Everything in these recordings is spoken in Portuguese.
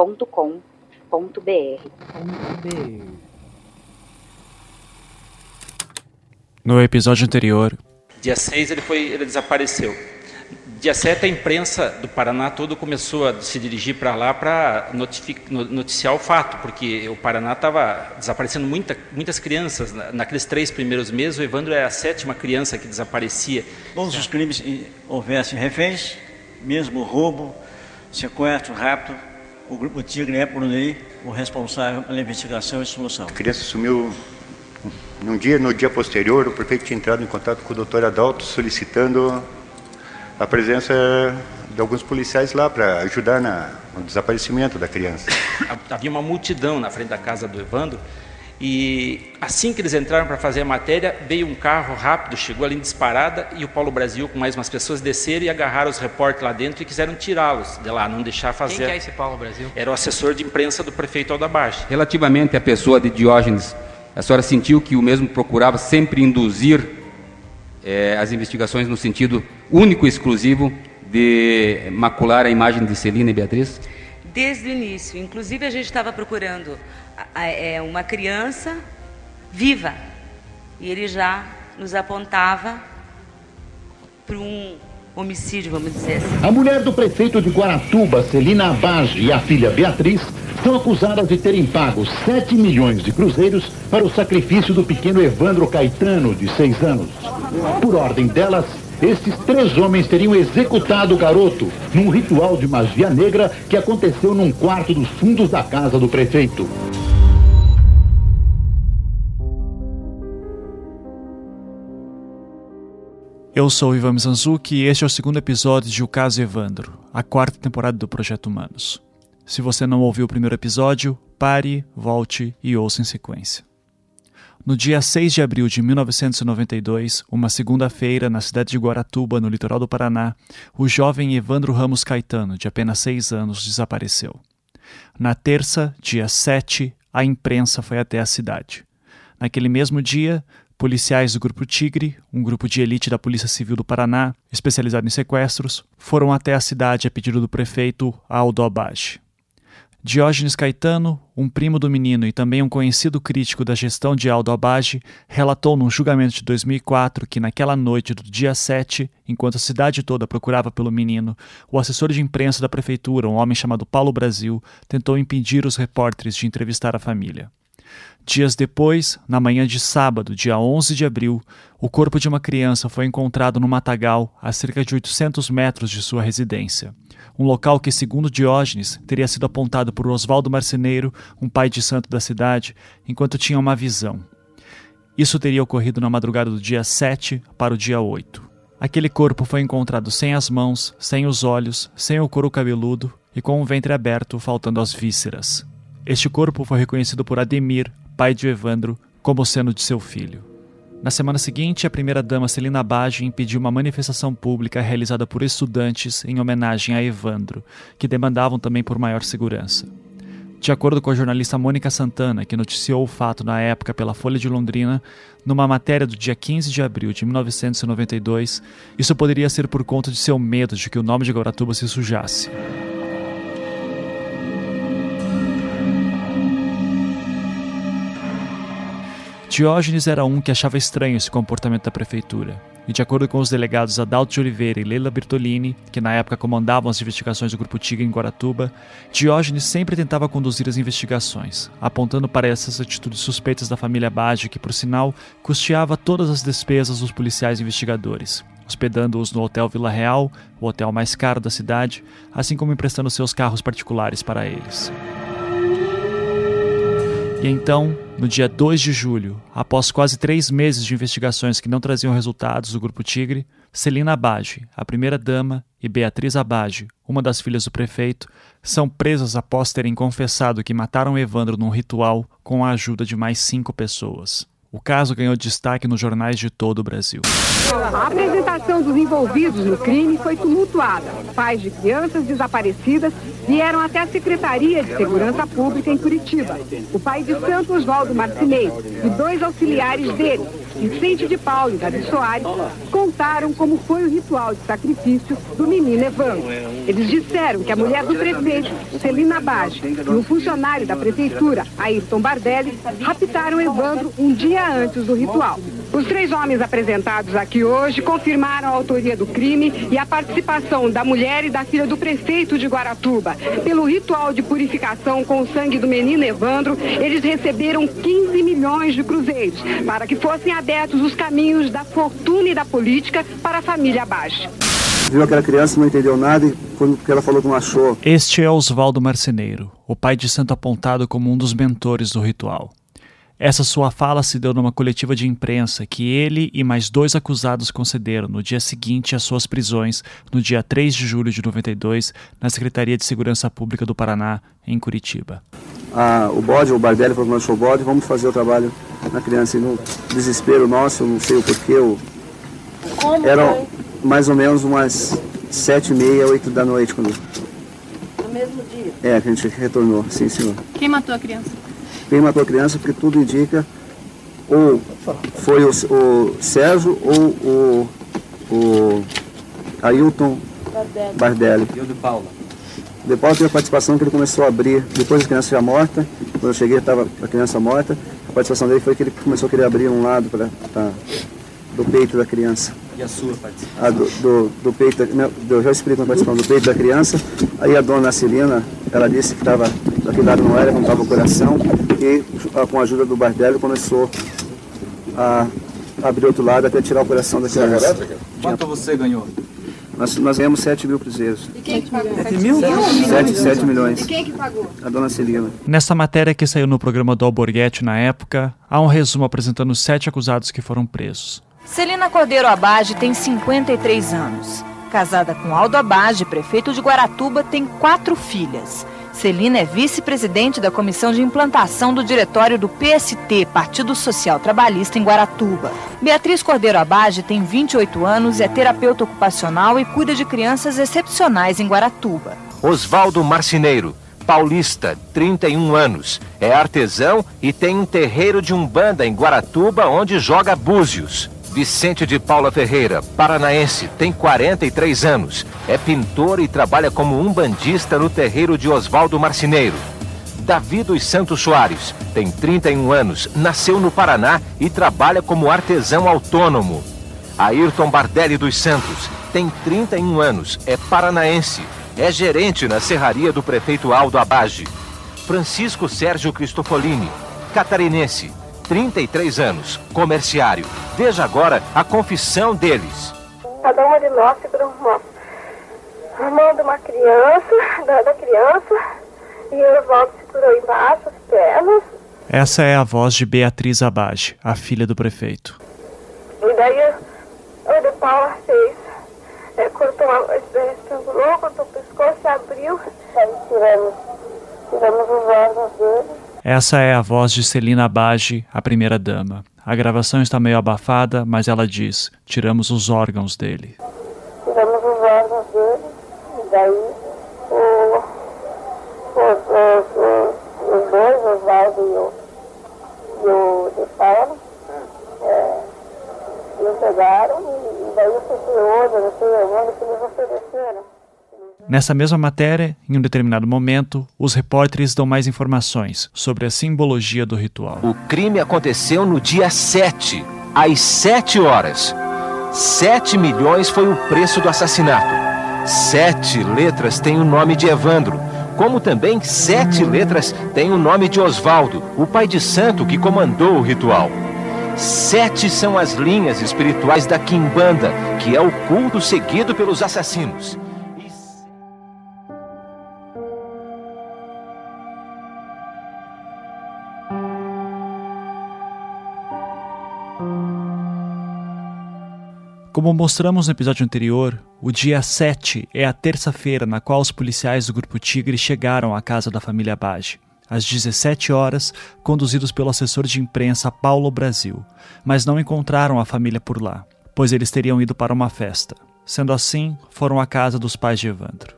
contato@projetohumanos.com.br. No episódio anterior, dia 6 ele foi ele desapareceu. Dia 7 a imprensa do Paraná todo começou a se dirigir para lá para noticiar o fato, porque o Paraná estava desaparecendo muita, muitas crianças. Naqueles três primeiros meses, o Evandro é a sétima criança que desaparecia. Todos os crimes houvessem reféns, mesmo roubo, sequestro, rapto, o Grupo Tigre é, por lei, o responsável pela investigação e solução. A criança sumiu num dia, no dia posterior, o prefeito tinha entrado em contato com o doutor Adalto solicitando a presença de alguns policiais lá para ajudar na, no desaparecimento da criança. Havia uma multidão na frente da casa do Evandro e assim que eles entraram para fazer a matéria, veio um carro rápido, chegou ali em disparada e o Paulo Brasil com mais umas pessoas desceram e agarraram os repórteres lá dentro e quiseram tirá-los de lá, não deixar fazer. Quem que é esse Paulo Brasil? Era o assessor de imprensa do prefeito Aldabage. Relativamente à pessoa de Diógenes, a senhora sentiu que o mesmo procurava sempre induzir é, as investigações no sentido único e exclusivo de macular a imagem de Celina e Beatriz? Desde o início. Inclusive, a gente estava procurando é, uma criança viva. E ele já nos apontava para um homicídio, vamos dizer assim. A mulher do prefeito de Guaratuba, Celina Abage, e a filha Beatriz são acusadas de terem pago 7 milhões de cruzeiros para o sacrifício do pequeno Evandro Caetano, de 6 anos. Por ordem delas, esses três homens teriam executado o garoto num ritual de magia negra que aconteceu num quarto dos fundos da casa do prefeito. Eu sou Ivan Mizanzuki e este é o segundo episódio de O Caso Evandro, a quarta temporada do Projeto Humanos. Se você não ouviu o primeiro episódio, pare, volte e ouça em sequência. No dia 6 de abril de 1992, uma segunda-feira, na cidade de Guaratuba, no litoral do Paraná, o jovem Evandro Ramos Caetano, de apenas seis anos, desapareceu. Na terça, dia 7, a imprensa foi até a cidade. Naquele mesmo dia, policiais do Grupo Tigre, um grupo de elite da Polícia Civil do Paraná, especializado em sequestros, foram até a cidade a pedido do prefeito Aldo Abage. Diógenes Caetano, um primo do menino e também um conhecido crítico da gestão de Aldo Abage, relatou num julgamento de 2004 que naquela noite do dia 7, enquanto a cidade toda procurava pelo menino, o assessor de imprensa da prefeitura, um homem chamado Paulo Brasil, tentou impedir os repórteres de entrevistar a família. Dias depois, na manhã de sábado, dia 11 de abril, o corpo de uma criança foi encontrado no matagal, a cerca de 800 metros de sua residência. Um local que, segundo Diógenes, teria sido apontado por Oswaldo Marceneiro, um pai de santo da cidade, enquanto tinha uma visão. Isso teria ocorrido na madrugada do dia 7 para o dia 8. Aquele corpo foi encontrado sem as mãos, sem os olhos, sem o couro cabeludo e com o ventre aberto, faltando as vísceras. Este corpo foi reconhecido por Ademir, pai de Evandro, como sendo de seu filho. Na semana seguinte, a primeira-dama Celina Bage impediu uma manifestação pública realizada por estudantes em homenagem a Evandro, que demandavam também por maior segurança. De acordo com a jornalista Mônica Santana, que noticiou o fato na época pela Folha de Londrina, numa matéria do dia 15 de abril de 1992, isso poderia ser por conta de seu medo de que o nome de Guaratuba se sujasse. Diógenes era um que achava estranho esse comportamento da prefeitura. E de acordo com os delegados Adalto de Oliveira e Leila Bertolini, que na época comandavam as investigações do Grupo Tigre em Guaratuba, Diógenes sempre tentava conduzir as investigações, apontando para essas atitudes suspeitas da família Bage, que, por sinal, custeava todas as despesas dos policiais investigadores, hospedando-os no Hotel Vila Real, o hotel mais caro da cidade, assim como emprestando seus carros particulares para eles. E então, no dia 2 de julho, após quase três meses de investigações que não traziam resultados do Grupo Tigre, Celina Abage, a primeira-dama, e Beatriz Abage, uma das filhas do prefeito, são presas após terem confessado que mataram Evandro num ritual com a ajuda de mais cinco pessoas. O caso ganhou destaque nos jornais de todo o Brasil. A apresentação dos envolvidos no crime foi tumultuada. Pais de crianças desaparecidas vieram até a Secretaria de Segurança Pública em Curitiba. O pai de Santo Oswaldo Marcineiro e dois auxiliares dele, Vicente de Paulo e Davi Soares, contaram como foi o ritual de sacrifício do menino Evandro. Eles disseram que a mulher do prefeito, Celina Bage, e um funcionário da prefeitura, Ayrton Bardelli, raptaram Evandro um dia antes do ritual. Os três homens apresentados aqui hoje confirmaram a autoria do crime e a participação da mulher e da filha do prefeito de Guaratuba. Pelo ritual de purificação com o sangue do menino Evandro, eles receberam 15 milhões de cruzeiros para que fossem abertos os caminhos da fortuna e da política para a família abaixo. Viu aquela criança, não entendeu nada e quando ela falou que não achou. Este é Oswaldo Marceneiro, o pai de santo apontado como um dos mentores do ritual. Essa sua fala se deu numa coletiva de imprensa que ele e mais dois acusados concederam no dia seguinte às suas prisões, no dia 3 de julho de 92, na Secretaria de Segurança Pública do Paraná, em Curitiba. Ah, o bode, o Bardelli falou que o bode, vamos fazer o trabalho na criança. E no desespero nosso, não sei o porquê, o... eram mais ou menos umas sete e meia, oito da noite. Quando... No mesmo dia? É, que a gente retornou, sim senhor. Quem matou a criança? Quem matou a criança, porque tudo indica ou foi o, o Sérgio ou o, o Ailton Bardelli. E o de Paula? De Paula teve a participação que ele começou a abrir, depois da criança já morta, quando eu cheguei estava a criança morta, a participação dele foi que ele começou a querer abrir um lado pra do peito da criança. E a sua participação? A do, do, do peito, não, eu já explico a participação do peito da criança. Aí a dona Celina, ela disse que estava, daquele lado não era, não estava o coração, e com a ajuda do Bardelli começou a abrir outro lado até tirar o coração da criança. Quanto você ganhou? Nós, nós ganhamos 7 mil cruzeiros. E quem que pagou? 7 mil? 7, 7 milhões. E quem que pagou? A dona Celina. Nessa matéria que saiu no programa do Alborguete na época, há um resumo apresentando os sete acusados que foram presos. Celina Cordeiro Abage tem 53 anos. Casada com Aldo Abage, prefeito de Guaratuba, tem quatro filhas. Celina é vice-presidente da Comissão de Implantação do Diretório do PST, Partido Social Trabalhista em Guaratuba. Beatriz Cordeiro Abage tem 28 anos, é terapeuta ocupacional e cuida de crianças excepcionais em Guaratuba. Oswaldo Marcineiro, paulista, 31 anos, é artesão e tem um terreiro de umbanda em Guaratuba onde joga búzios. Vicente de Paula Ferreira, paranaense, tem 43 anos. É pintor e trabalha como umbandista no terreiro de Oswaldo Marcineiro. Davi dos Santos Soares, tem 31 anos, nasceu no Paraná e trabalha como artesão autônomo. Ayrton Bardelli dos Santos, tem 31 anos, é paranaense, é gerente na serraria do prefeito Aldo Abage. Francisco Sérgio Cristofolini, catarinense, 33 anos, comerciário. Veja agora a confissão deles. Cada uma de nós segura uma, mão de uma criança, da, da criança, e o Oswaldo segurou embaixo as pernas. Essa é a voz de Beatriz Abage, a filha do prefeito. E daí o de Paula fez, é, cortou, estrangulou, cortou o pescoço e abriu. Aí tiramos, tiramos os órgãos dele. Essa é a voz de Celina Abage, a primeira-dama. A gravação está meio abafada, mas ela diz: tiramos os órgãos dele. Tiramos os órgãos dele, e daí o, os, os, os, os dois, Oswaldo e o, e o Paulo, é, me pegaram, e daí fui outra, não sei onde, que eles ofereceram. Nessa mesma matéria, em um determinado momento, os repórteres dão mais informações sobre a simbologia do ritual. O crime aconteceu no dia 7, às 7 horas. 7 milhões foi o preço do assassinato. Sete letras têm o nome de Evandro, como também sete letras têm o nome de Osvaldo, o pai de santo que comandou o ritual. Sete são as linhas espirituais da Quimbanda, que é o culto seguido pelos assassinos. Como mostramos no episódio anterior, o dia 7 é a terça-feira na qual os policiais do Grupo Tigre chegaram à casa da família Bage, às 17 horas, conduzidos pelo assessor de imprensa Paulo Brasil, mas não encontraram a família por lá, pois eles teriam ido para uma festa. Sendo assim, foram à casa dos pais de Evandro.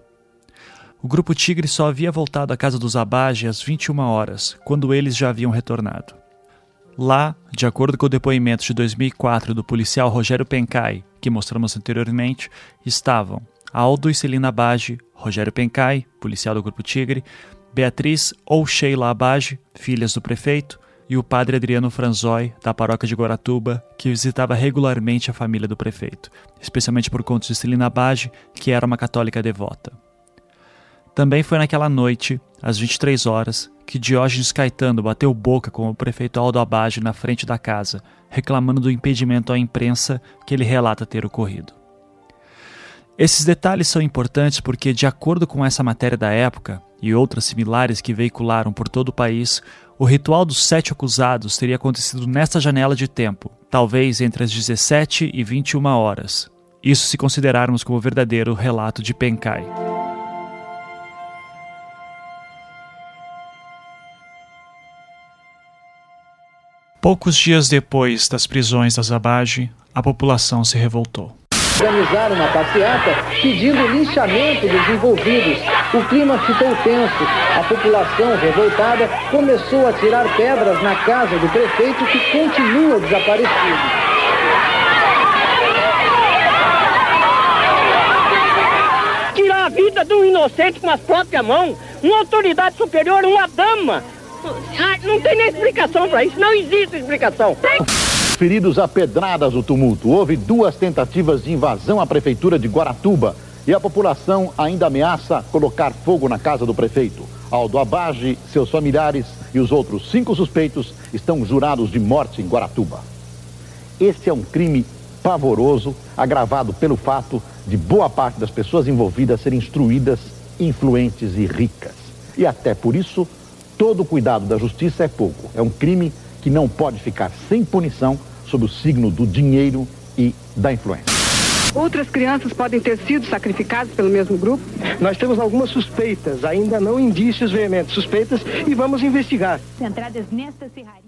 O Grupo Tigre só havia voltado à casa dos Abage às 21 horas, quando eles já haviam retornado. Lá, de acordo com o depoimento de 2004 do policial Rogério Pencai, que mostramos anteriormente, estavam Aldo e Celina Abage, Rogério Pencai, policial do Grupo Tigre, Beatriz ou Sheila Abage, filhas do prefeito, e o padre Adriano Franzói, da paróquia de Guaratuba, que visitava regularmente a família do prefeito, especialmente por conta de Celina Abage, que era uma católica devota. Também foi naquela noite, às 23 horas, que Diógenes Caetano bateu boca com o prefeito Aldo Abage na frente da casa, reclamando do impedimento à imprensa que ele relata ter ocorrido. Esses detalhes são importantes porque, de acordo com essa matéria da época e outras similares que veicularam por todo o país, o ritual dos sete acusados teria acontecido nesta janela de tempo, talvez entre as 17 e 21 horas. Isso se considerarmos como verdadeiro relato de Pencai. Poucos dias depois das prisões da Zabage, a população se revoltou. Organizaram uma passeata pedindo linchamento dos envolvidos. O clima ficou tenso. A população revoltada começou a tirar pedras na casa do prefeito que continua desaparecido. Tirar a vida de um inocente com as próprias mãos, uma autoridade superior, uma dama, ah, não tem nem explicação para isso, não existe explicação. Feridos a pedradas do tumulto. Houve duas tentativas de invasão à prefeitura de Guaratuba e a população ainda ameaça colocar fogo na casa do prefeito. Aldo Abage, seus familiares e os outros cinco suspeitos estão jurados de morte em Guaratuba. Esse é um crime pavoroso, agravado pelo fato de boa parte das pessoas envolvidas serem instruídas, influentes e ricas. E até por isso todo cuidado da justiça é pouco. É um crime que não pode ficar sem punição sob o signo do dinheiro e da influência. Outras crianças podem ter sido sacrificadas pelo mesmo grupo? Nós temos algumas suspeitas, ainda não indícios veementes, suspeitas, e vamos investigar.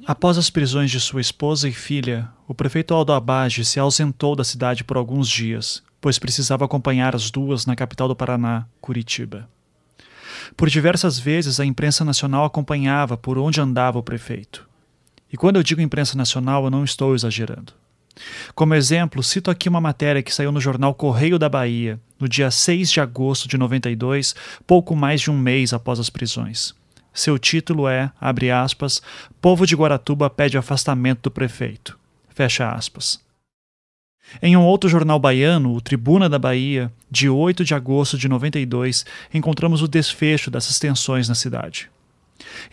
Após as prisões de sua esposa e filha, o prefeito Aldo Abage se ausentou da cidade por alguns dias, pois precisava acompanhar as duas na capital do Paraná, Curitiba. Por diversas vezes a imprensa nacional acompanhava por onde andava o prefeito. E quando eu digo imprensa nacional, eu não estou exagerando. Como exemplo, cito aqui uma matéria que saiu no jornal Correio da Bahia, no dia 6 de agosto de 92, pouco mais de um mês após as prisões. Seu título é, abre aspas, Povo de Guaratuba pede afastamento do prefeito. Fecha aspas. Em um outro jornal baiano, o Tribuna da Bahia, de 8 de agosto de 92, encontramos o desfecho dessas tensões na cidade.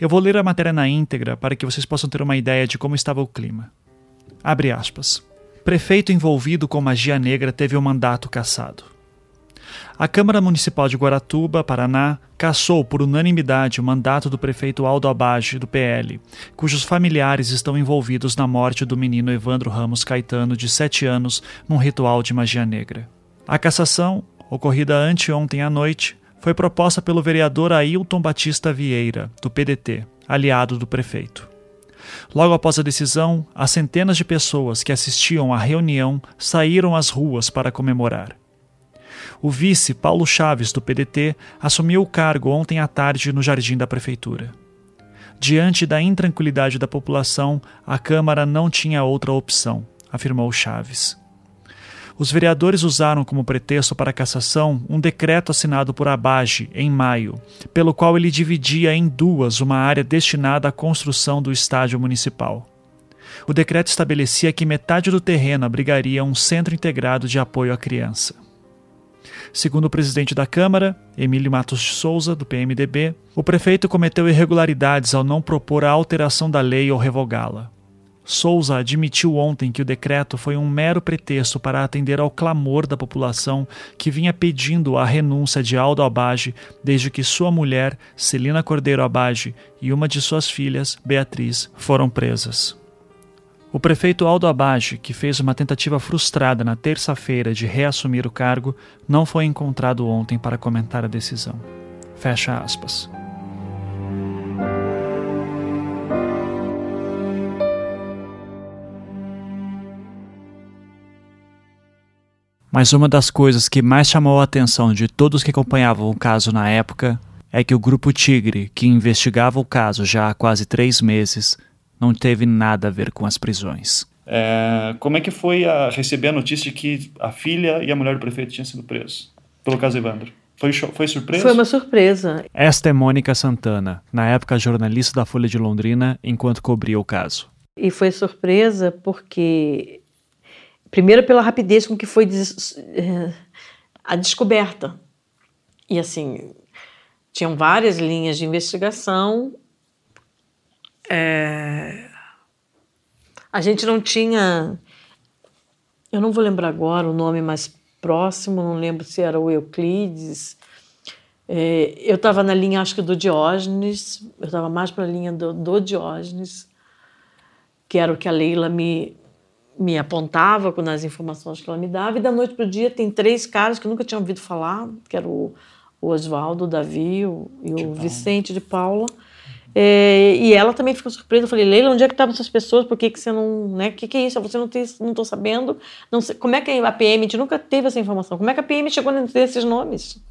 Eu vou ler a matéria na íntegra para que vocês possam ter uma ideia de como estava o clima. Abre aspas. Prefeito envolvido com magia negra teve o mandato cassado. A Câmara Municipal de Guaratuba, Paraná, cassou por unanimidade o mandato do prefeito Aldo Abage, do PL, cujos familiares estão envolvidos na morte do menino Evandro Ramos Caetano, de 7 anos, num ritual de magia negra. A cassação, ocorrida anteontem à noite, foi proposta pelo vereador Ailton Batista Vieira, do PDT, aliado do prefeito. Logo após a decisão, as centenas de pessoas que assistiam à reunião saíram às ruas para comemorar. O vice, Paulo Chaves, do PDT, assumiu o cargo ontem à tarde no jardim da prefeitura. Diante da intranquilidade da população, a Câmara não tinha outra opção, afirmou Chaves. Os vereadores usaram como pretexto para a cassação um decreto assinado por Abage em maio, pelo qual ele dividia em duas uma área destinada à construção do estádio municipal. O decreto estabelecia que metade do terreno abrigaria um centro integrado de apoio à criança. Segundo o presidente da Câmara, Emílio Matos de Souza, do PMDB, o prefeito cometeu irregularidades ao não propor a alteração da lei ou revogá-la. Souza admitiu ontem que o decreto foi um mero pretexto para atender ao clamor da população que vinha pedindo a renúncia de Aldo Abage desde que sua mulher, Celina Cordeiro Abage, e uma de suas filhas, Beatriz, foram presas. O prefeito Aldo Abage, que fez uma tentativa frustrada na terça-feira de reassumir o cargo, não foi encontrado ontem para comentar a decisão. Fecha aspas. Mas uma das coisas que mais chamou a atenção de todos que acompanhavam o caso na época é que o Grupo Tigre, que investigava o caso já há quase três meses, não teve nada a ver com as prisões. É, como é que foi a receber a notícia de que a filha e a mulher do prefeito tinham sido presos pelo caso Evandro? Foi, foi surpresa? Foi uma surpresa. Esta é Mônica Santana, na época jornalista da Folha de Londrina, enquanto cobria o caso. E foi surpresa porque, primeiro, pela rapidez com que foi des é, a descoberta. E assim, tinham várias linhas de investigação é... A gente não tinha. Eu não vou lembrar agora o nome mais próximo, não lembro se era o Euclides. É, eu estava na linha, acho que do Diógenes, eu estava mais para a linha do, do, Diógenes, que era o que a Leila me, me apontava nas informações que ela me dava. E da noite para o dia tem três caras que eu nunca tinha ouvido falar, que era o, o Oswaldo, o Davi o, e o Vicente de Paula é, e ela também ficou surpresa. Eu falei, Leila, onde é que estavam essas pessoas? Por que, que você não. Né? O que, que é isso? Você não tem, não estou sabendo. Não sei, como é que a PM, a gente nunca teve essa informação. Como é que a PM chegou nesses nomes?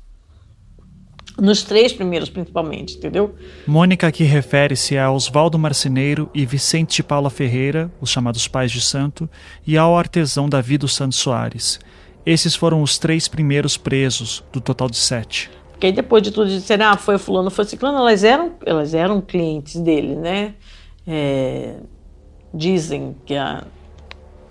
Nos três primeiros, principalmente, entendeu? Mônica aqui refere-se a Oswaldo Marceneiro e Vicente de Paula Ferreira, os chamados pais de santo, e ao artesão Davi dos Santos Soares. Esses foram os três primeiros presos, do total de sete. Porque aí depois de tudo disseram, ah, foi fulano, foi ciclano, elas eram, elas eram clientes dele, né? É, dizem que a,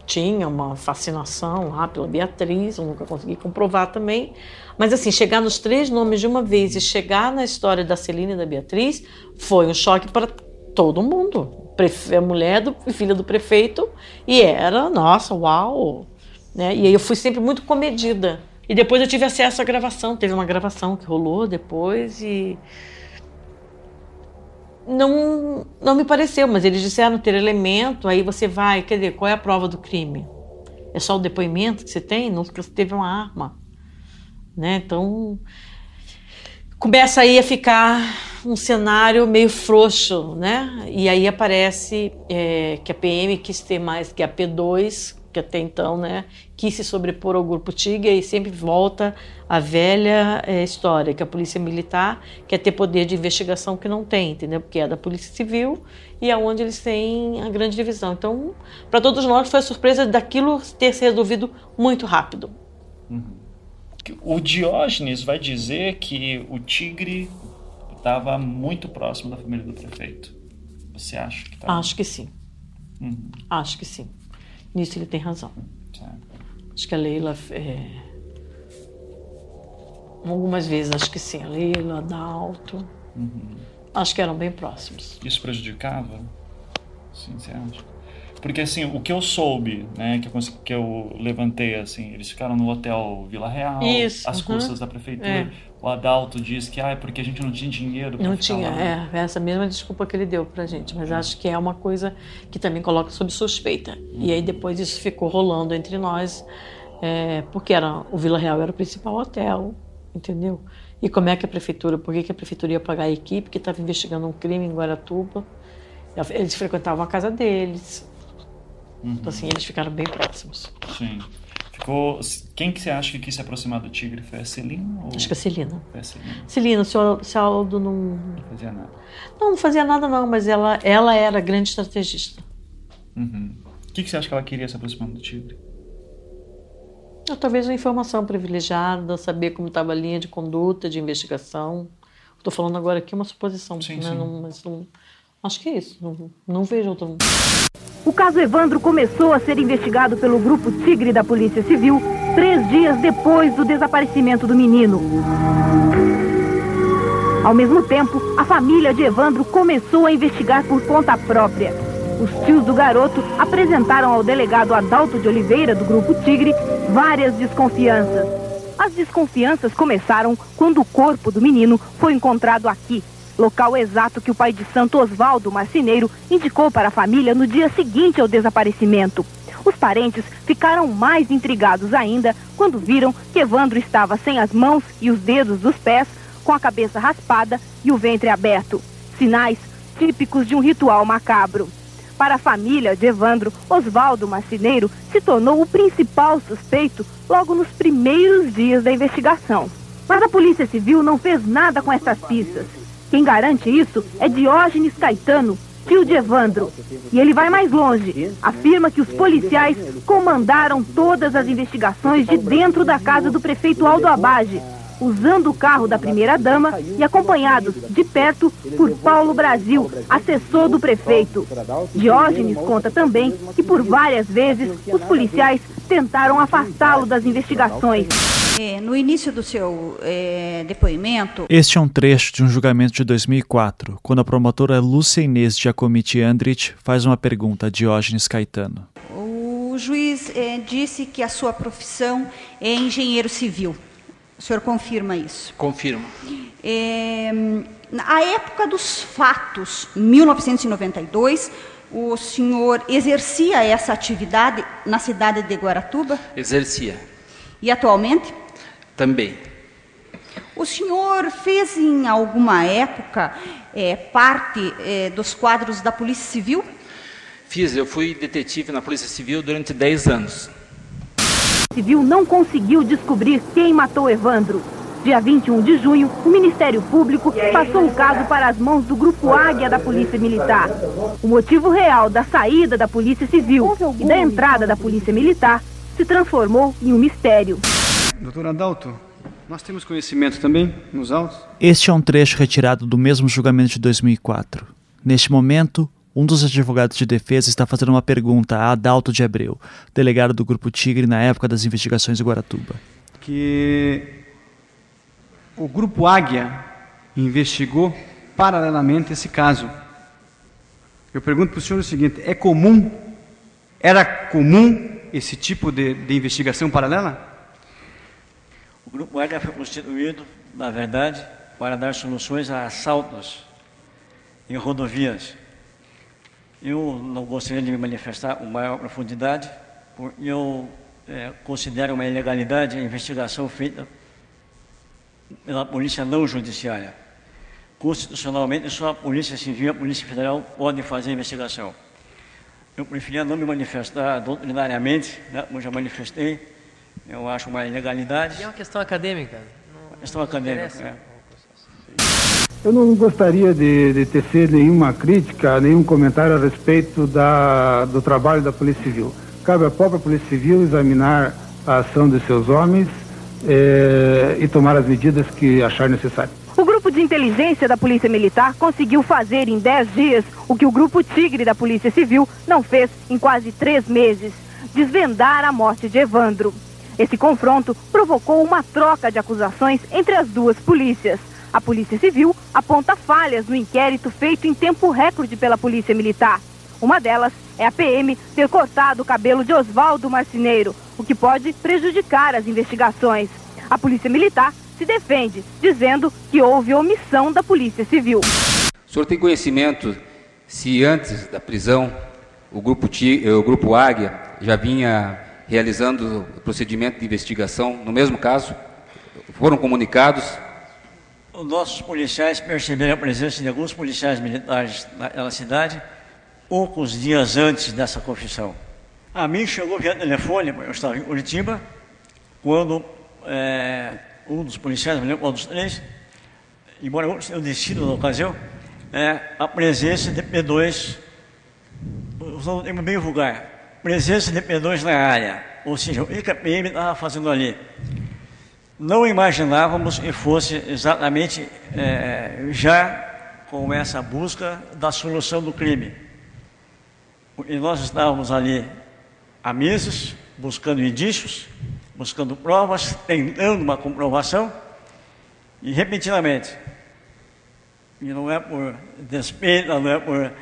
tinha uma fascinação lá pela Beatriz, eu nunca consegui comprovar também. Mas assim, chegar nos três nomes de uma vez e chegar na história da Celina e da Beatriz foi um choque para todo mundo. A mulher do filha do prefeito e era, nossa, uau! Né? E aí eu fui sempre muito comedida e depois eu tive acesso à gravação. Teve uma gravação que rolou depois e. Não, não me pareceu, mas eles disseram ter elemento, aí você vai, quer dizer, qual é a prova do crime? É só o depoimento que você tem? Não que você teve uma arma. Né? Então, começa aí a ficar um cenário meio frouxo, né? E aí aparece é, que a PM quis ter mais que a P2, que até então né, quis se sobrepor ao grupo Tiga e sempre volta a velha é, história, que a polícia militar quer ter poder de investigação que não tem, entendeu? Porque é da polícia civil e é onde eles têm a grande divisão. Então, para todos nós foi a surpresa daquilo ter se resolvido muito rápido. Uhum. O Diógenes vai dizer que o Tigre estava muito próximo da família do prefeito. Você acha que estava? Acho que sim. Uhum. Acho que sim. Nisso ele tem razão. Acho que a Leila. É... Algumas vezes, acho que sim. A Leila, Adalto. Uhum. Acho que eram bem próximos. Isso prejudicava? Sim, você acha? Porque assim, o que eu soube, né, que eu, que eu levantei, assim, eles ficaram no hotel Vila Real, Isso, as uhum. custas da prefeitura. É. O Adalto diz que ah, é porque a gente não tinha dinheiro Não tinha, lá. é, essa mesma desculpa que ele deu pra gente, mas acho que é uma coisa que também coloca sob suspeita. Uhum. E aí depois isso ficou rolando entre nós, é, porque era, o Vila Real era o principal hotel, entendeu? E como é que a prefeitura, por que, que a prefeitura ia pagar a equipe que estava investigando um crime em Guaratuba? Eles frequentavam a casa deles, Uhum. Então, assim, eles ficaram bem próximos. Sim. Ficou... Quem que você acha que quis se aproximar do Tigre? Foi a Celina? Ou... Acho que a Celina. Foi a Celina. Celina, o seu Aldo não... Não fazia nada. Não, não fazia nada não, mas ela, ela era grande estrategista. Uhum. O que, que você acha que ela queria se aproximar do Tigre? Eu, talvez uma informação privilegiada, saber como estava a linha de conduta, de investigação. Estou falando agora aqui uma suposição, sim, né? Sim. Não, mas não, acho que é isso. Não, não vejo outro. O caso Evandro começou a ser investigado pelo Grupo Tigre da Polícia Civil três dias depois do desaparecimento do menino. Ao mesmo tempo, a família de Evandro começou a investigar por conta própria. Os tios do garoto apresentaram ao delegado Adalto de Oliveira, do Grupo Tigre, várias desconfianças. As desconfianças começaram quando o corpo do menino foi encontrado aqui, local exato que o pai de santo Oswaldo Marceneiro indicou para a família no dia seguinte ao desaparecimento. Os parentes ficaram mais intrigados ainda quando viram que Evandro estava sem as mãos e os dedos dos pés, com a cabeça raspada e o ventre aberto. Sinais típicos de um ritual macabro. Para a família de Evandro, Oswaldo Marceneiro se tornou o principal suspeito logo nos primeiros dias da investigação. Mas a Polícia Civil não fez nada com essas pistas. Quem garante isso é Diógenes Caetano, tio de Evandro. E ele vai mais longe. Afirma que os policiais comandaram todas as investigações de dentro da casa do prefeito Aldo Abage, usando o carro da primeira-dama e acompanhados de perto por Paulo Brasil, assessor do prefeito. Diógenes conta também que por várias vezes os policiais tentaram afastá-lo das investigações. É, no início do seu é, depoimento. Este é um trecho de um julgamento de 2004, quando a promotora Lúcia Inês Giacometti Andrich faz uma pergunta a Diógenes Caetano. O juiz é, disse que a sua profissão é engenheiro civil. O senhor confirma isso? Confirmo. É, na época dos fatos, 1992, o senhor exercia essa atividade na cidade de Guaratuba? Exercia. E atualmente? Também. O senhor fez em alguma época é, parte é, dos quadros da Polícia Civil? Fiz, eu fui detetive na Polícia Civil durante 10 anos. A Civil não conseguiu descobrir quem matou Evandro. Dia 21 de junho, o Ministério Público passou o caso para as mãos do Grupo Águia da Polícia Militar. O motivo real da saída da Polícia Civil e da entrada da Polícia Militar se transformou em um mistério. Doutor Adalto, nós temos conhecimento também nos autos? Este é um trecho retirado do mesmo julgamento de 2004. Neste momento, um dos advogados de defesa está fazendo uma pergunta a Adalto de Abreu, delegado do Grupo Tigre na época das investigações de Guaratuba. Que o Grupo Águia investigou paralelamente esse caso. Eu pergunto para o senhor o seguinte: é comum, era comum esse tipo de, de investigação paralela? O Grupo Águia foi constituído, na verdade, para dar soluções a assaltos em rodovias. Eu não gostaria de me manifestar com maior profundidade, porque eu é, considero uma ilegalidade a investigação feita pela Polícia Não Judiciária. Constitucionalmente, só a Polícia Civil e a Polícia Federal podem fazer a investigação. Eu preferia não me manifestar doutrinariamente, né, como já manifestei, eu acho uma ilegalidade. E é uma questão acadêmica. Não, questão acadêmica, é. Eu não gostaria de, de tecer nenhuma crítica, nenhum comentário a respeito da, do trabalho da Polícia Civil. Cabe à própria Polícia Civil examinar a ação de seus homens eh, e tomar as medidas que achar necessário. O grupo de inteligência da Polícia Militar conseguiu fazer em 10 dias o que o grupo Tigre da Polícia Civil não fez em quase três meses: desvendar a morte de Evandro. Esse confronto provocou uma troca de acusações entre as duas polícias. A Polícia Civil aponta falhas no inquérito feito em tempo recorde pela Polícia Militar. Uma delas é a PM ter cortado o cabelo de Oswaldo Marceneiro, o que pode prejudicar as investigações. A Polícia Militar se defende, dizendo que houve omissão da Polícia Civil. O senhor tem conhecimento se antes da prisão o grupo, o grupo Águia já vinha realizando o procedimento de investigação no mesmo caso? Foram comunicados? Os nossos policiais perceberam a presença de alguns policiais militares naquela cidade poucos dias antes dessa confissão. A mim chegou via telefone, eu estava em Curitiba, quando é, um dos policiais, me lembro qual dos três, embora eu tenha destino na ocasião, é, a presença de P2, usando um termo bem vulgar, presença de P2 na área, ou seja, o que a PM estava fazendo ali. Não imaginávamos que fosse exatamente é, já com essa busca da solução do crime. E nós estávamos ali há meses, buscando indícios, buscando provas, tentando uma comprovação, e repentinamente, e não é por despeito, não é por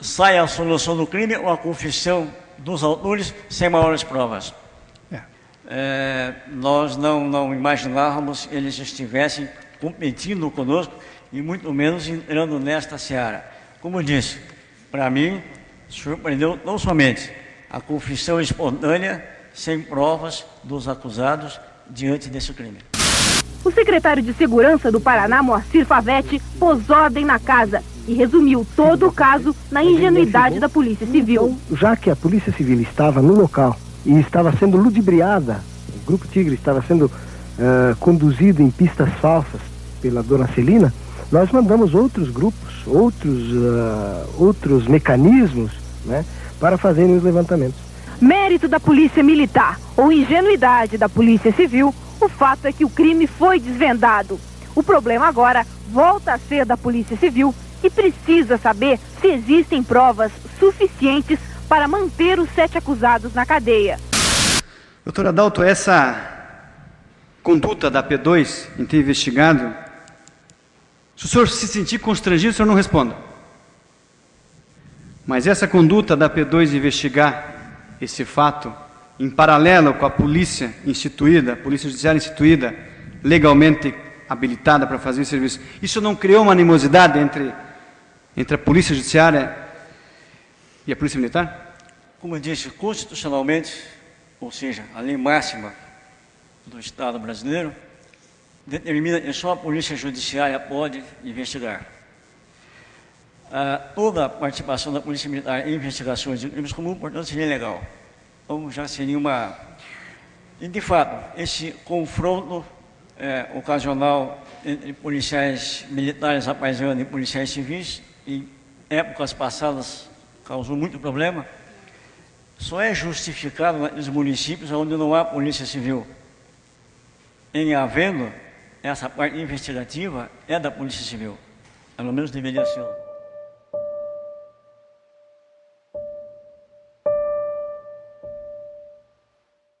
sai a solução do crime ou a confissão dos autores sem maiores provas é, nós não, não imaginávamos que eles estivessem competindo conosco e muito menos entrando nesta seara. Como disse, para mim, surpreendeu não somente a confissão espontânea, sem provas dos acusados diante desse crime. O secretário de Segurança do Paraná, Moacir Favete, pôs ordem na casa e resumiu todo o caso na ingenuidade da Polícia Civil. Já que a Polícia Civil estava no local e estava sendo ludibriada, o Grupo Tigre estava sendo uh, conduzido em pistas falsas pela dona Celina, nós mandamos outros grupos, outros, uh, outros mecanismos né, para fazerem os levantamentos. Mérito da Polícia Militar ou ingenuidade da Polícia Civil, o fato é que o crime foi desvendado. O problema agora volta a ser da Polícia Civil e precisa saber se existem provas suficientes para manter os sete acusados na cadeia. Doutor Adalto, essa conduta da P2 em ter investigado, se o senhor se sentir constrangido, o senhor não responda. Mas essa conduta da P2 investigar esse fato, em paralelo com a polícia instituída, a polícia judiciária instituída, legalmente habilitada para fazer o serviço, isso não criou uma animosidade entre, entre a polícia judiciária e a polícia militar? Como eu disse, constitucionalmente, ou seja, a lei máxima do Estado brasileiro, determina que só a polícia judiciária pode investigar. Ah, toda a participação da Polícia Militar em investigações de crimes comuns, portanto, seria legal. Então, já seria uma... E, de fato, esse confronto é, ocasional entre policiais militares apaisando e policiais civis, em épocas passadas, causou muito problema, só é justificado nos municípios onde não há polícia civil. Em havendo, essa parte investigativa é da Polícia Civil. Pelo menos deveria ser.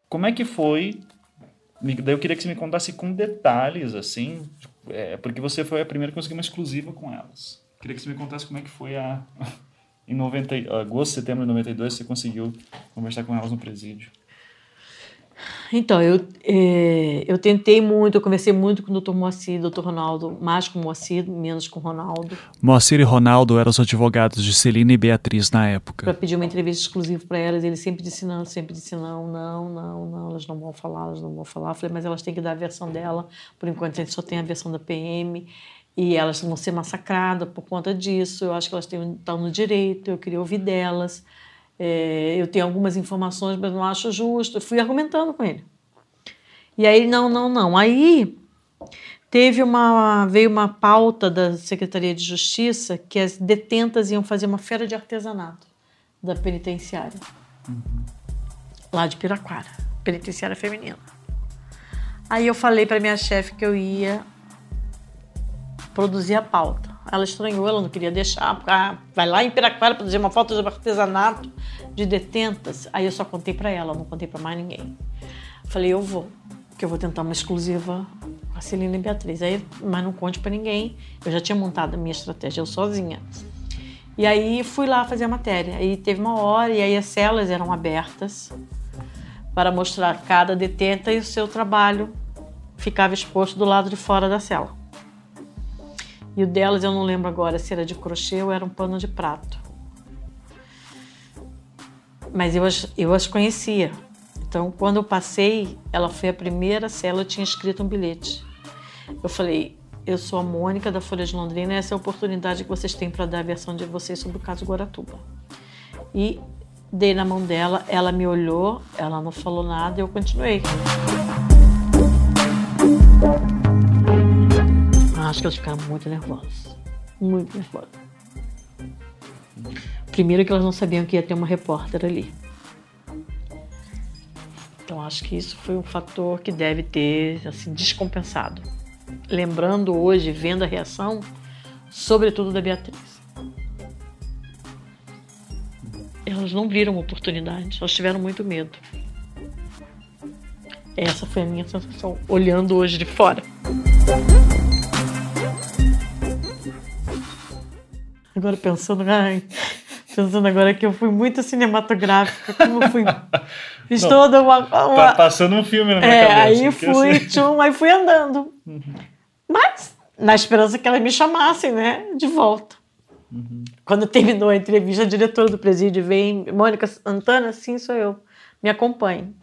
Como é que foi? Daí eu queria que você me contasse com detalhes, assim, é, porque você foi a primeira que conseguiu uma exclusiva com elas. Queria que você me contasse como é que foi a. Em 90, agosto, setembro de 92, você conseguiu conversar com elas no presídio. Então, eu, é, eu tentei muito, eu conversei muito com o Dr. Moacir, Dr. Ronaldo, mais com o Moacir, menos com o Ronaldo. Moacir e Ronaldo eram os advogados de Celina e Beatriz na época. Para pedir uma entrevista exclusiva para elas, ele sempre disse não, sempre disse não, não, não, não, elas não vão falar, elas não vão falar. Eu falei, mas elas têm que dar a versão dela, por enquanto a gente só tem a versão da PM e elas vão ser massacradas por conta disso. Eu acho que elas têm, estão no direito, eu queria ouvir delas. É, eu tenho algumas informações, mas não acho justo. Eu fui argumentando com ele. E aí, não, não, não. Aí teve uma veio uma pauta da Secretaria de Justiça que as detentas iam fazer uma feira de artesanato da penitenciária. Uhum. Lá de Piraquara, penitenciária feminina. Aí eu falei para minha chefe que eu ia produzir a pauta. Ela estranhou, ela não queria deixar, ah, vai lá em Piraquara produzir uma foto de artesanato de detentas. Aí eu só contei para ela, não contei para mais ninguém. Falei, eu vou, que eu vou tentar uma exclusiva com a Celina e Beatriz. Aí, mas não conte para ninguém. Eu já tinha montado a minha estratégia, eu sozinha. E aí fui lá fazer a matéria. Aí teve uma hora e aí as celas eram abertas para mostrar cada detenta e o seu trabalho ficava exposto do lado de fora da cela. E o delas eu não lembro agora se era de crochê ou era um pano de prato. Mas eu as, eu as conhecia. Então, quando eu passei, ela foi a primeira cela, eu tinha escrito um bilhete. Eu falei: Eu sou a Mônica da Folha de Londrina, essa é a oportunidade que vocês têm para dar a versão de vocês sobre o caso Guaratuba. E dei na mão dela, ela me olhou, ela não falou nada e eu continuei. Acho que elas ficaram muito nervosas. Muito nervosas. Primeiro que elas não sabiam que ia ter uma repórter ali. Então acho que isso foi um fator que deve ter assim descompensado. Lembrando hoje, vendo a reação, sobretudo da Beatriz. Elas não viram oportunidade, elas tiveram muito medo. Essa foi a minha sensação, olhando hoje de fora. Agora pensando, ai, pensando agora que eu fui muito cinematográfica, como eu fui. Fiz Não, toda uma, uma. Tá passando um filme na minha é, cabeça. aí fui, assim- tchum, aí fui andando. Mas na esperança que elas me chamassem, né, de volta. Uhum. Quando terminou a entrevista, a diretora do presídio veio, Mônica Antana, sim, sou eu, me acompanhe.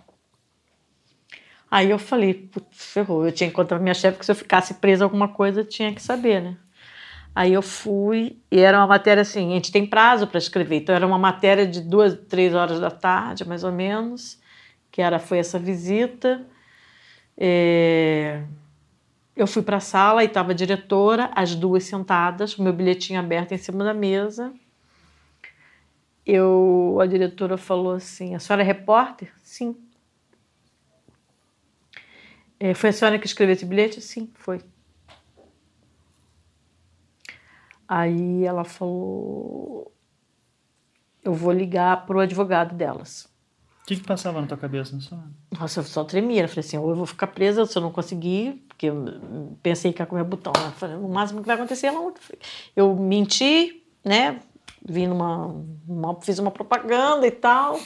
Aí eu falei, putz, ferrou, eu tinha que encontrar minha chefe, porque se eu ficasse presa alguma coisa, eu tinha que saber, né? Aí eu fui, e era uma matéria assim, a gente tem prazo para escrever, então era uma matéria de duas, três horas da tarde, mais ou menos, que era, foi essa visita. É... Eu fui para a sala e estava a diretora, as duas sentadas, meu bilhetinho aberto em cima da mesa. Eu, a diretora falou assim: A senhora é repórter? Sim. É, foi a senhora que escreveu esse bilhete? Sim, foi. Aí ela falou: Eu vou ligar para o advogado delas. O que, que passava na tua cabeça nessa hora? Nossa, eu só tremia. Eu falei assim: ou eu vou ficar presa se eu não conseguir, porque eu pensei que ia comer botão. Eu falei, o máximo que vai acontecer é não. Eu menti, né? Vim numa, uma, fiz uma propaganda e tal.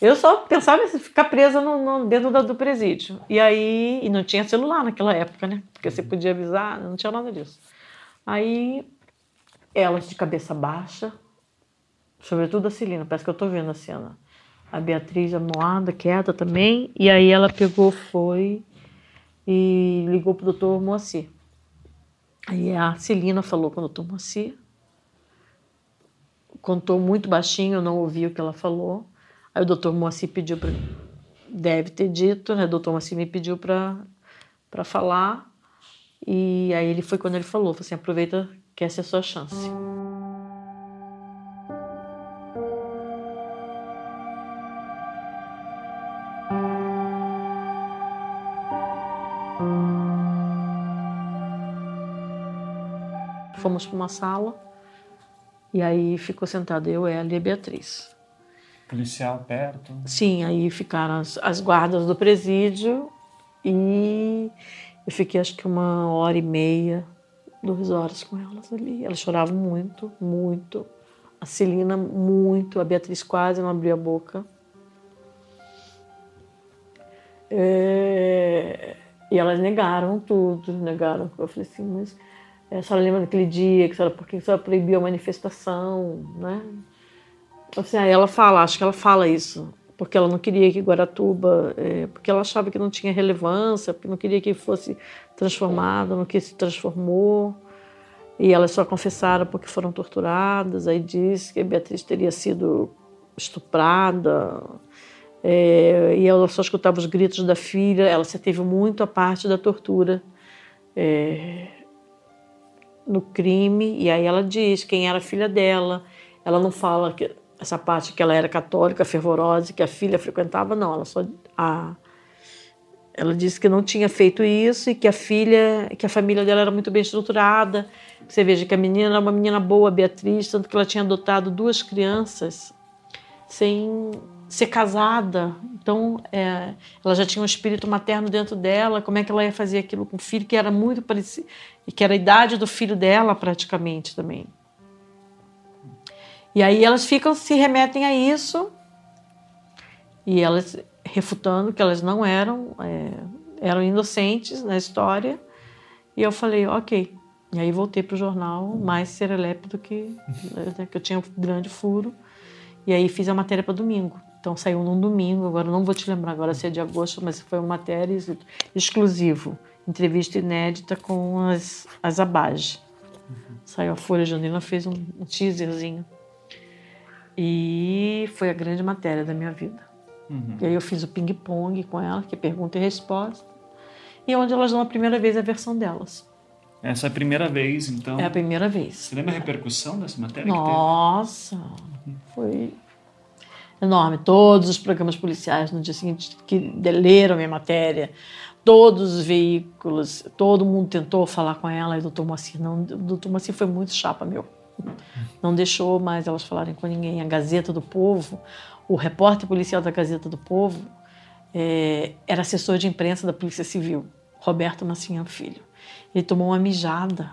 Eu só pensava em ficar presa no, no dentro do, do presídio. E aí, e não tinha celular naquela época, né? Porque você podia avisar, não tinha nada disso. Aí, elas de cabeça baixa, sobretudo a Celina, parece que eu tô vendo a cena. A Beatriz amoada, quieta também. E aí ela pegou, foi e ligou pro doutor Moacir. Aí a Celina falou com o doutor Moacir. Contou muito baixinho, eu não ouvi o que ela falou. Aí o doutor Moacir pediu para. Deve ter dito, né? O doutor Moacir me pediu para falar. E aí ele foi quando ele falou: falou assim, aproveita que essa é a sua chance. Fomos para uma sala e aí ficou sentada eu, ela e a Beatriz. Policial perto? Sim, aí ficaram as, as guardas do presídio e eu fiquei acho que uma hora e meia, duas horas com elas ali. Elas choravam muito, muito. A Celina muito, a Beatriz quase não abriu a boca. É... E elas negaram tudo, negaram. Eu falei assim, mas a senhora lembra daquele dia que a senhora, por a senhora proibiu a manifestação, né? Assim, aí ela fala, acho que ela fala isso, porque ela não queria que Guaratuba, é, porque ela achava que não tinha relevância, porque não queria que fosse transformada, no que se transformou. E elas só confessaram porque foram torturadas. Aí diz que Beatriz teria sido estuprada. É, e ela só escutava os gritos da filha. Ela se teve muito a parte da tortura é, no crime. E aí ela diz quem era a filha dela. Ela não fala que essa parte que ela era católica, fervorosa, que a filha frequentava, não. Ela só a, ela disse que não tinha feito isso e que a filha, que a família dela era muito bem estruturada. Você veja que a menina era uma menina boa, Beatriz, tanto que ela tinha adotado duas crianças sem ser casada. Então, é, ela já tinha um espírito materno dentro dela. Como é que ela ia fazer aquilo com o filho que era muito parecido e que era a idade do filho dela praticamente também. E aí elas ficam se remetem a isso e elas refutando que elas não eram é, eram inocentes na história. E eu falei, ok. E aí voltei para o jornal mais serelepe do que né, que eu tinha um grande furo. E aí fiz a matéria para domingo. Então saiu num domingo, agora não vou te lembrar agora se é de agosto, mas foi uma matéria exclusivo, entrevista inédita com as, as Abage. Uhum. Saiu a Folha Janina, fez um, um teaserzinho. E foi a grande matéria da minha vida. Uhum. E aí eu fiz o ping-pong com ela, que é pergunta e resposta. E onde elas dão a primeira vez a versão delas. Essa é a primeira vez, então? É a primeira vez. Você lembra a repercussão dessa matéria? Nossa, foi enorme. Todos os programas policiais no dia seguinte que leram minha matéria, todos os veículos, todo mundo tentou falar com ela e o doutor Moacir não. O doutor Moacir foi muito chapa, meu. Não deixou mais elas falarem com ninguém. A Gazeta do Povo, o repórter policial da Gazeta do Povo, é, era assessor de imprensa da Polícia Civil, Roberto Massinha Filho. Ele tomou uma mijada,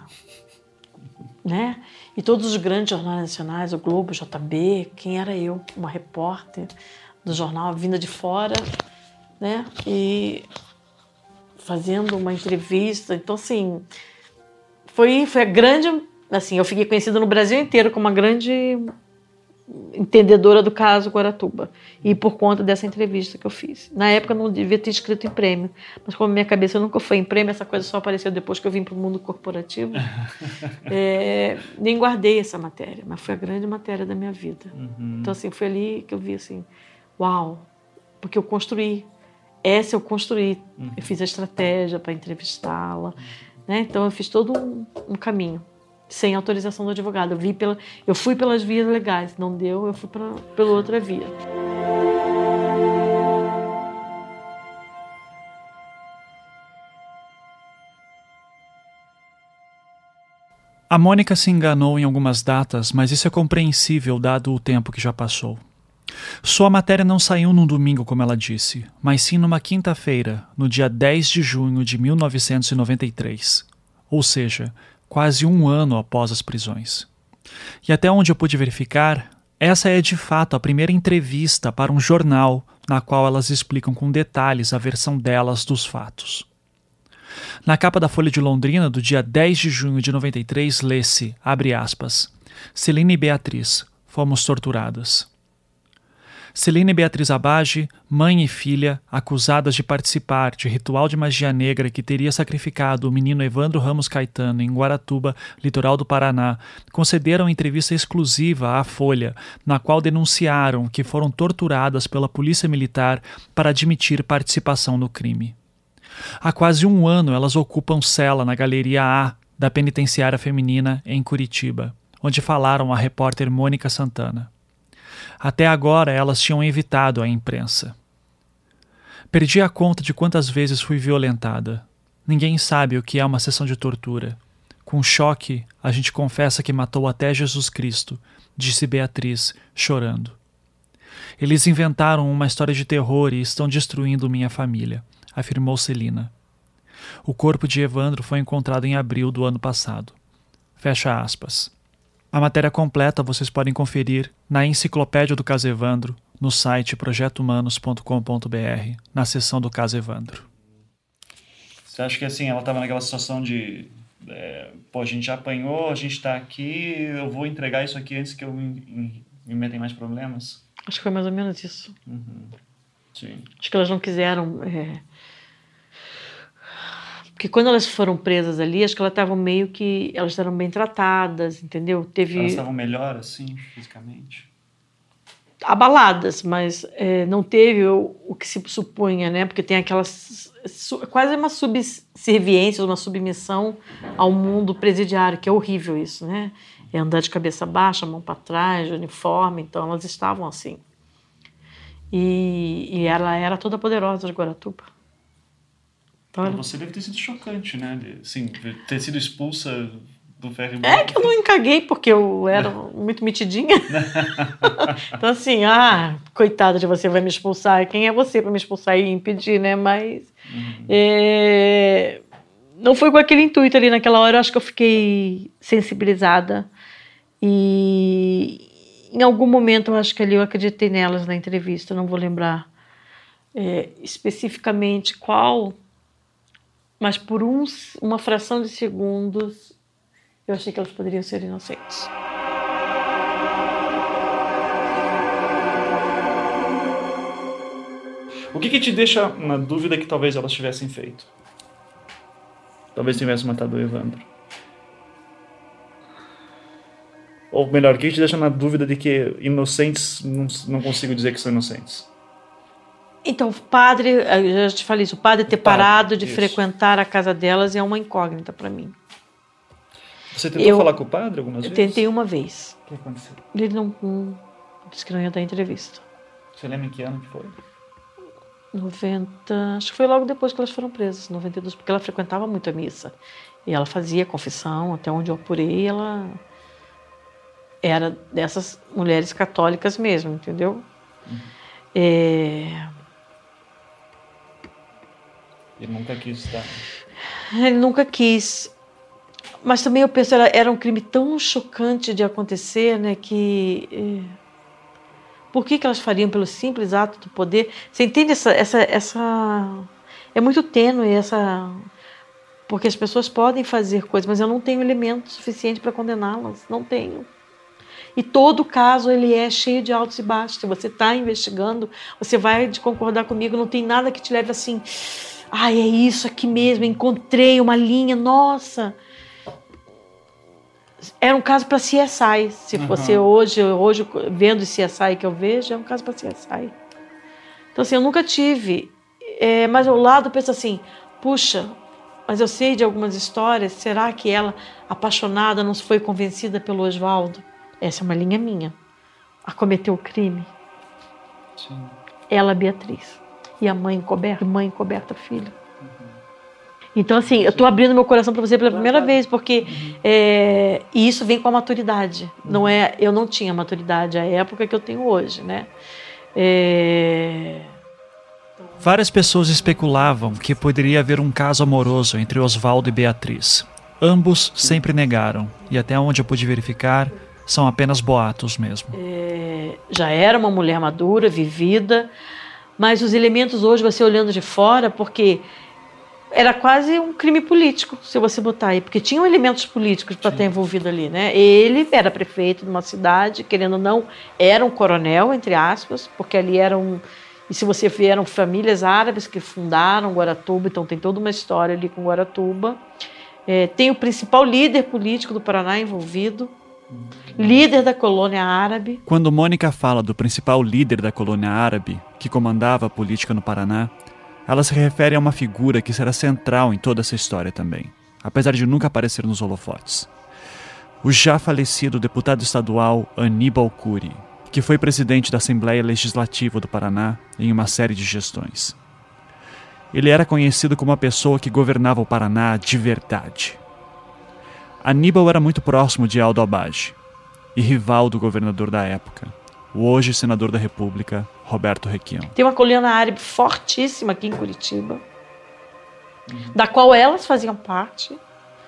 né? E todos os grandes jornais nacionais, o Globo, o JB, quem era eu? Uma repórter do jornal vinda de fora, né? E fazendo uma entrevista. Então, assim, foi, foi a grande. Assim, eu fiquei conhecida no Brasil inteiro como uma grande entendedora do caso Guaratuba. E por conta dessa entrevista que eu fiz. Na época eu não devia ter escrito em prêmio, mas como minha cabeça nunca foi em prêmio, essa coisa só apareceu depois que eu vim para o mundo corporativo. é, nem guardei essa matéria, mas foi a grande matéria da minha vida. Uhum. Então, assim, foi ali que eu vi assim, uau, porque eu construí. Essa eu construí. Uhum. Eu fiz a estratégia para entrevistá-la. Né? Então, eu fiz todo um, um caminho sem autorização do advogado. Eu, vi pela, eu fui pelas vias legais, não deu, eu fui pra, pela outra via. A Mônica se enganou em algumas datas, mas isso é compreensível dado o tempo que já passou. Sua matéria não saiu num domingo, como ela disse, mas sim numa quinta-feira, no dia 10 de junho de 1993. Ou seja, quase um ano após as prisões. E até onde eu pude verificar, essa é de fato a primeira entrevista para um jornal na qual elas explicam com detalhes a versão delas dos fatos. Na capa da Folha de Londrina, do dia 10 de junho de 93, lê-se, abre aspas, Celine e Beatriz, fomos torturadas. Celine Beatriz Abage, mãe e filha, acusadas de participar de ritual de magia negra que teria sacrificado o menino Evandro Ramos Caetano em Guaratuba, litoral do Paraná, concederam entrevista exclusiva à Folha, na qual denunciaram que foram torturadas pela Polícia Militar para admitir participação no crime. Há quase um ano elas ocupam cela na Galeria A da Penitenciária Feminina em Curitiba, onde falaram a repórter Mônica Santana. Até agora elas tinham evitado a imprensa. Perdi a conta de quantas vezes fui violentada. Ninguém sabe o que é uma sessão de tortura. Com choque, a gente confessa que matou até Jesus Cristo, disse Beatriz, chorando. Eles inventaram uma história de terror e estão destruindo minha família, afirmou Celina. O corpo de Evandro foi encontrado em abril do ano passado. Fecha aspas. A matéria completa vocês podem conferir na Enciclopédia do Caso Evandro, no site projetohumanos.com.br, na seção do Caso Evandro. Você acha que assim, ela estava naquela situação de é, pô, a gente já apanhou, a gente está aqui, eu vou entregar isso aqui antes que eu me, me meta em mais problemas? Acho que foi mais ou menos isso. Uhum. Sim. Acho que elas não quiseram. É... Porque quando elas foram presas ali, acho que elas estavam meio que. Elas eram bem tratadas, entendeu? Teve. Elas estavam melhor, assim, fisicamente? Abaladas, mas é, não teve o, o, que se supunha, né? Porque tem aquelas. Su, quase uma subserviência, uma submissão ao mundo presidiário, que é horrível isso, né? É andar de cabeça baixa, mão para trás, uniforme, então elas estavam assim. E, e ela era toda poderosa de Guaratuba. Para você deve ter sido chocante, né? Assim, ter sido expulsa do ferry É que eu não encaguei porque eu era muito metidinha. então, assim, ah, coitada de você, vai me expulsar. Quem é você para me expulsar e impedir, né? Mas. Uhum. É... Não foi com aquele intuito ali naquela hora, eu acho que eu fiquei sensibilizada. E em algum momento eu acho que ali eu acreditei nelas na entrevista, não vou lembrar é, especificamente qual mas por uns, uma fração de segundos eu achei que elas poderiam ser inocentes. O que, que te deixa na dúvida que talvez elas tivessem feito? Talvez tivessem matado o Evandro. Ou melhor, o que te deixa na dúvida de que inocentes não, não consigo dizer que são inocentes? Então, o padre, eu já te falei isso, o padre ter padre, parado de isso. frequentar a casa delas é uma incógnita para mim. Você tentou eu, falar com o padre algumas vezes? Tentei uma vez. O que aconteceu? Ele não, não disse que não ia dar entrevista. Você lembra em que ano que foi? 90, acho que foi logo depois que elas foram presas, 92, porque ela frequentava muito a missa. E ela fazia confissão, até onde eu apurei, ela era dessas mulheres católicas mesmo, entendeu? Uhum. É... Ele nunca quis estar. Ele nunca quis. Mas também eu penso, era, era um crime tão chocante de acontecer, né, que... É... Por que, que elas fariam pelo simples ato do poder? Você entende essa... essa, essa... É muito tênue essa Porque as pessoas podem fazer coisas, mas eu não tenho elemento suficiente para condená-las. Não tenho. E todo caso ele é cheio de altos e baixos. Você está investigando, você vai concordar comigo. Não tem nada que te leve assim. Ai, é isso aqui mesmo. Encontrei uma linha. Nossa, era um caso para CSI. Se Uhum. fosse hoje, hoje vendo o CSI que eu vejo, é um caso para CSI. Então assim, eu nunca tive. É, mas ao lado eu penso assim, puxa, mas eu sei de algumas histórias. Será que ela, apaixonada, não foi convencida pelo Oswaldo? Essa é uma linha minha. A cometer o crime. Ela, Beatriz. E a mãe encoberta, mãe encoberta, filha. Então, assim, eu estou abrindo meu coração para você pela primeira vez, porque é, e isso vem com a maturidade. Não é, eu não tinha maturidade à época que eu tenho hoje, né? É, Várias pessoas especulavam que poderia haver um caso amoroso entre Oswaldo e Beatriz. Ambos sempre negaram, e até onde eu pude verificar, são apenas boatos mesmo. é, já era uma mulher madura, vivida, mas os elementos hoje, você olhando de fora, porque era quase um crime político, se você botar aí, porque tinham elementos políticos para estar envolvido ali, né? Ele era prefeito de uma cidade, querendo ou não, era um coronel, entre aspas, porque ali eram, e se você ver, eram famílias árabes que fundaram Guaratuba, então tem toda uma história ali com Guaratuba. É, tem o principal líder político do Paraná envolvido, líder da colônia árabe, Quando Mônica fala do principal líder da colônia árabe, que comandava a política no Paraná, ela se refere a uma figura que será central em toda essa história também, apesar de nunca aparecer nos holofotes. O já falecido deputado estadual Aníbal Cury, que foi presidente da Assembleia Legislativa do Paraná em uma série de gestões. Ele era conhecido como a pessoa que governava o Paraná de verdade. Aníbal era muito próximo de Aldo Abage e rival do governador da época, o hoje senador da República, Roberto Requião. Tem uma colônia árabe fortíssima aqui em Curitiba, da qual elas faziam parte.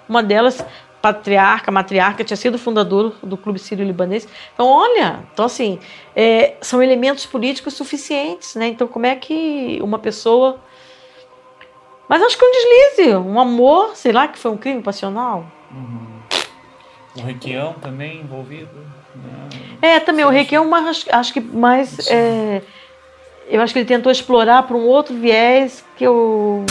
Uma delas, patriarca, matriarca, tinha sido fundador do Clube Sírio-Libanês. Então, olha, então assim, é, são elementos políticos suficientes, né? Então, como é que uma pessoa... Mas acho que um deslize, um amor, sei lá, que foi um crime passional. O Requião também envolvido. né? É, também, o Requião, mas acho que mais... é, eu acho que ele tentou explorar para um outro viés que eu...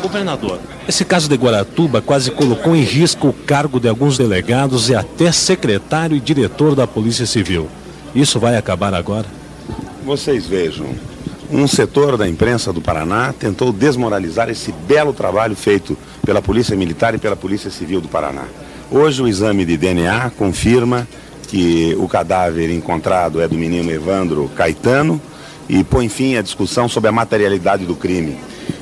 Governador, esse caso de Guaratuba quase colocou em risco o cargo de alguns delegados e até secretário e diretor da Polícia Civil. Isso vai acabar agora? Vocês vejam, um setor da imprensa do Paraná tentou desmoralizar esse belo trabalho feito pela Polícia Militar e pela Polícia Civil do Paraná. Hoje o exame de DNA confirma que o cadáver encontrado é do menino Evandro Caetano e põe fim à discussão sobre a materialidade do crime.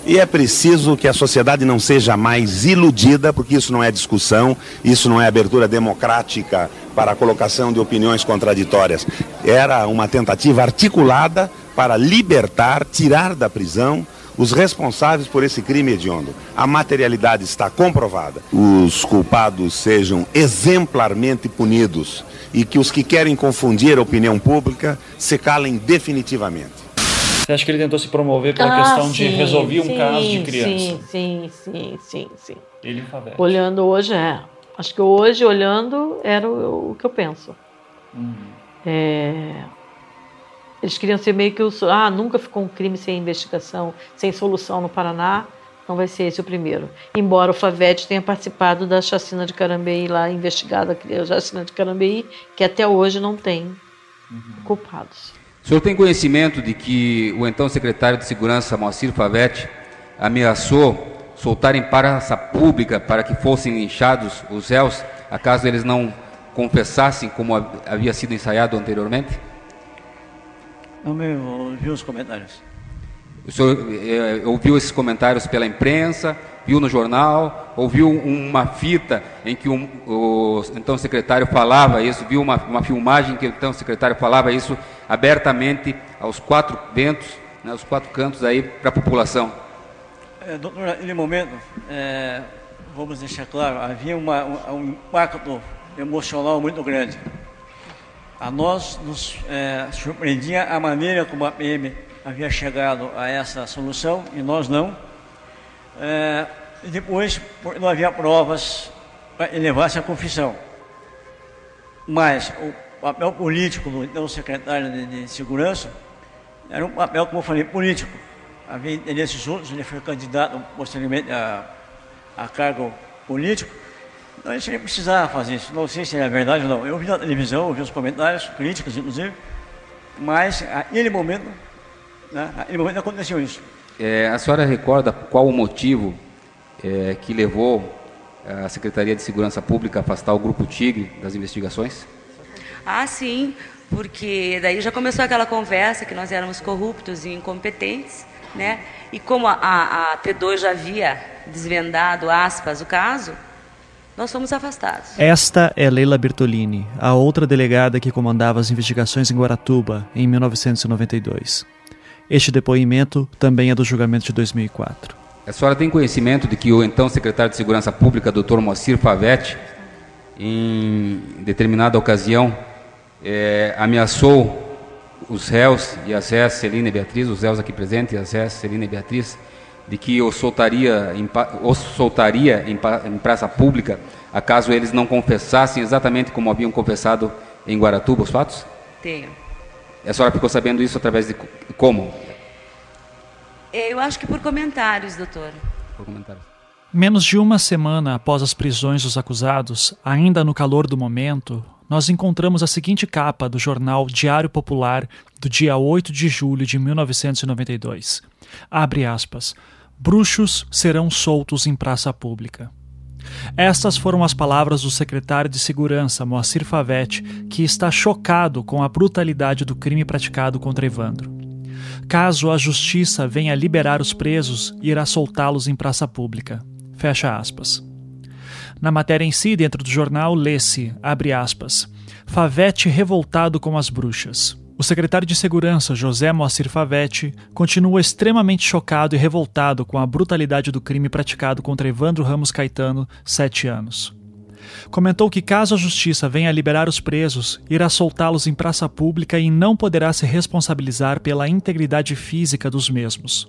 E é preciso que a sociedade não seja mais iludida, porque isso não é discussão, isso não é abertura democrática para a colocação de opiniões contraditórias. Era uma tentativa articulada para libertar, tirar da prisão os responsáveis por esse crime hediondo. A materialidade está comprovada. Os culpados sejam exemplarmente punidos e que os que querem confundir a opinião pública se calem definitivamente. Você acha que ele tentou se promover pela Ah, questão de sim, resolver um sim, caso de criança? Sim, sim, sim, sim, sim. Ele e Favete. Olhando hoje, é. Acho que hoje, olhando, era o, o que eu penso. Uhum. É, Eles queriam ser meio que o. Ah, nunca ficou um crime sem investigação, sem solução no Paraná. Não vai ser esse o primeiro. Embora o Favete tenha participado da chacina de Carambeí lá, investigada a chacina de Carambeí, que até hoje não tem culpados. O senhor tem conhecimento de que o então secretário de Segurança, Moacir Favete, ameaçou soltar em praça pública para que fossem linchados os réus, acaso eles não confessassem como havia sido ensaiado anteriormente? Não me ouviu os comentários. O senhor eh, ouviu esses comentários pela imprensa, viu no jornal, ouviu uma fita em que um, o então secretário falava isso, viu uma, uma filmagem em que o então secretário falava isso abertamente aos quatro ventos, né, aos quatro cantos aí para a população. É, doutor, naquele momento, é, vamos deixar claro, havia uma, um, um impacto emocional muito grande. A nós nos é, surpreendia a maneira como a PM havia chegado a essa solução e nós não. É, E depois, não havia provas para elevar-se à confissão. Mas o papel político do então secretário de, de Segurança era um papel, como eu falei, político. Havia interesses outros, ele foi candidato posteriormente a, a cargo político. Então nem precisava fazer isso. Não sei se é verdade ou não. Eu vi na televisão, ouvi os comentários, críticas inclusive, mas naquele momento, né, naquele momento aconteceu isso. É, a senhora recorda qual o motivo é, que levou a Secretaria de Segurança Pública a afastar o Grupo Tigre das investigações? Ah, sim, porque daí já começou aquela conversa que nós éramos corruptos e incompetentes, né? E como a, a, a T2 já havia desvendado, aspas, o caso, nós fomos afastados. Esta é Leila Bertolini, a outra delegada que comandava as investigações em Guaratuba em 1992. Este depoimento também é do julgamento de 2004. A senhora tem conhecimento de que o então secretário de Segurança Pública, Dr. Moacir Favetti, em determinada ocasião, é, ameaçou os réus e as réus Celina e Beatriz, os réus aqui presentes e as réus Celina e Beatriz, de que os soltaria, em, os soltaria em, em praça pública, acaso eles não confessassem exatamente como haviam confessado em Guaratuba os fatos? Tenho. A senhora ficou sabendo isso através de como? Eu acho que por comentários, doutor. Por comentários. Menos de uma semana após as prisões dos acusados, ainda no calor do momento, nós encontramos a seguinte capa do jornal Diário Popular do dia 8 de julho de 1992. Abre aspas. Bruxos serão soltos em praça pública. Estas foram as palavras do secretário de Segurança, Moacir Favete, que está chocado com a brutalidade do crime praticado contra Evandro. Caso a justiça venha liberar os presos, irá soltá-los em praça pública. Fecha aspas. Na matéria em si, dentro do jornal, lê-se, abre aspas, Favete revoltado com as bruxas. O secretário de Segurança, José Moacir Favete, continua extremamente chocado e revoltado com a brutalidade do crime praticado contra Evandro Ramos Caetano, sete anos. Comentou que, caso a justiça venha liberar os presos, irá soltá-los em praça pública e não poderá se responsabilizar pela integridade física dos mesmos.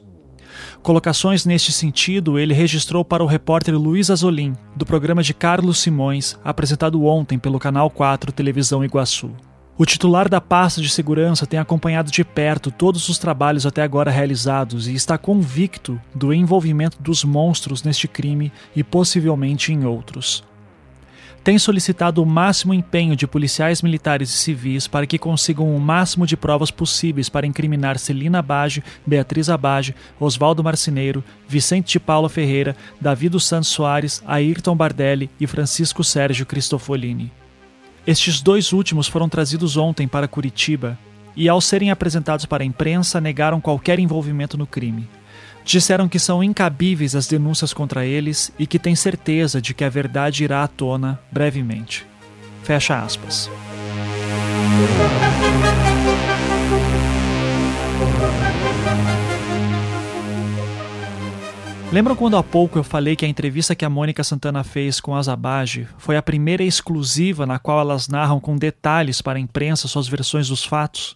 Colocações neste sentido ele registrou para o repórter Luiz Azolim, do programa de Carlos Simões, apresentado ontem pelo Canal 4 Televisão Iguaçu. O titular da pasta de segurança tem acompanhado de perto todos os trabalhos até agora realizados e está convicto do envolvimento dos monstros neste crime e possivelmente em outros tem solicitado o máximo empenho de policiais militares e civis para que consigam o máximo de provas possíveis para incriminar Celina Abage, Beatriz Abage, Oswaldo Marcineiro, Vicente de Paula Ferreira, Davi dos Santos Soares, Ayrton Bardelli e Francisco Sérgio Cristofolini. Estes dois últimos foram trazidos ontem para Curitiba e, ao serem apresentados para a imprensa, negaram qualquer envolvimento no crime. Disseram que são incabíveis as denúncias contra eles e que têm certeza de que a verdade irá à tona brevemente. Fecha aspas. Lembram quando há pouco eu falei que a entrevista que a Mônica Santana fez com a Zabage foi a primeira exclusiva na qual elas narram com detalhes para a imprensa suas versões dos fatos?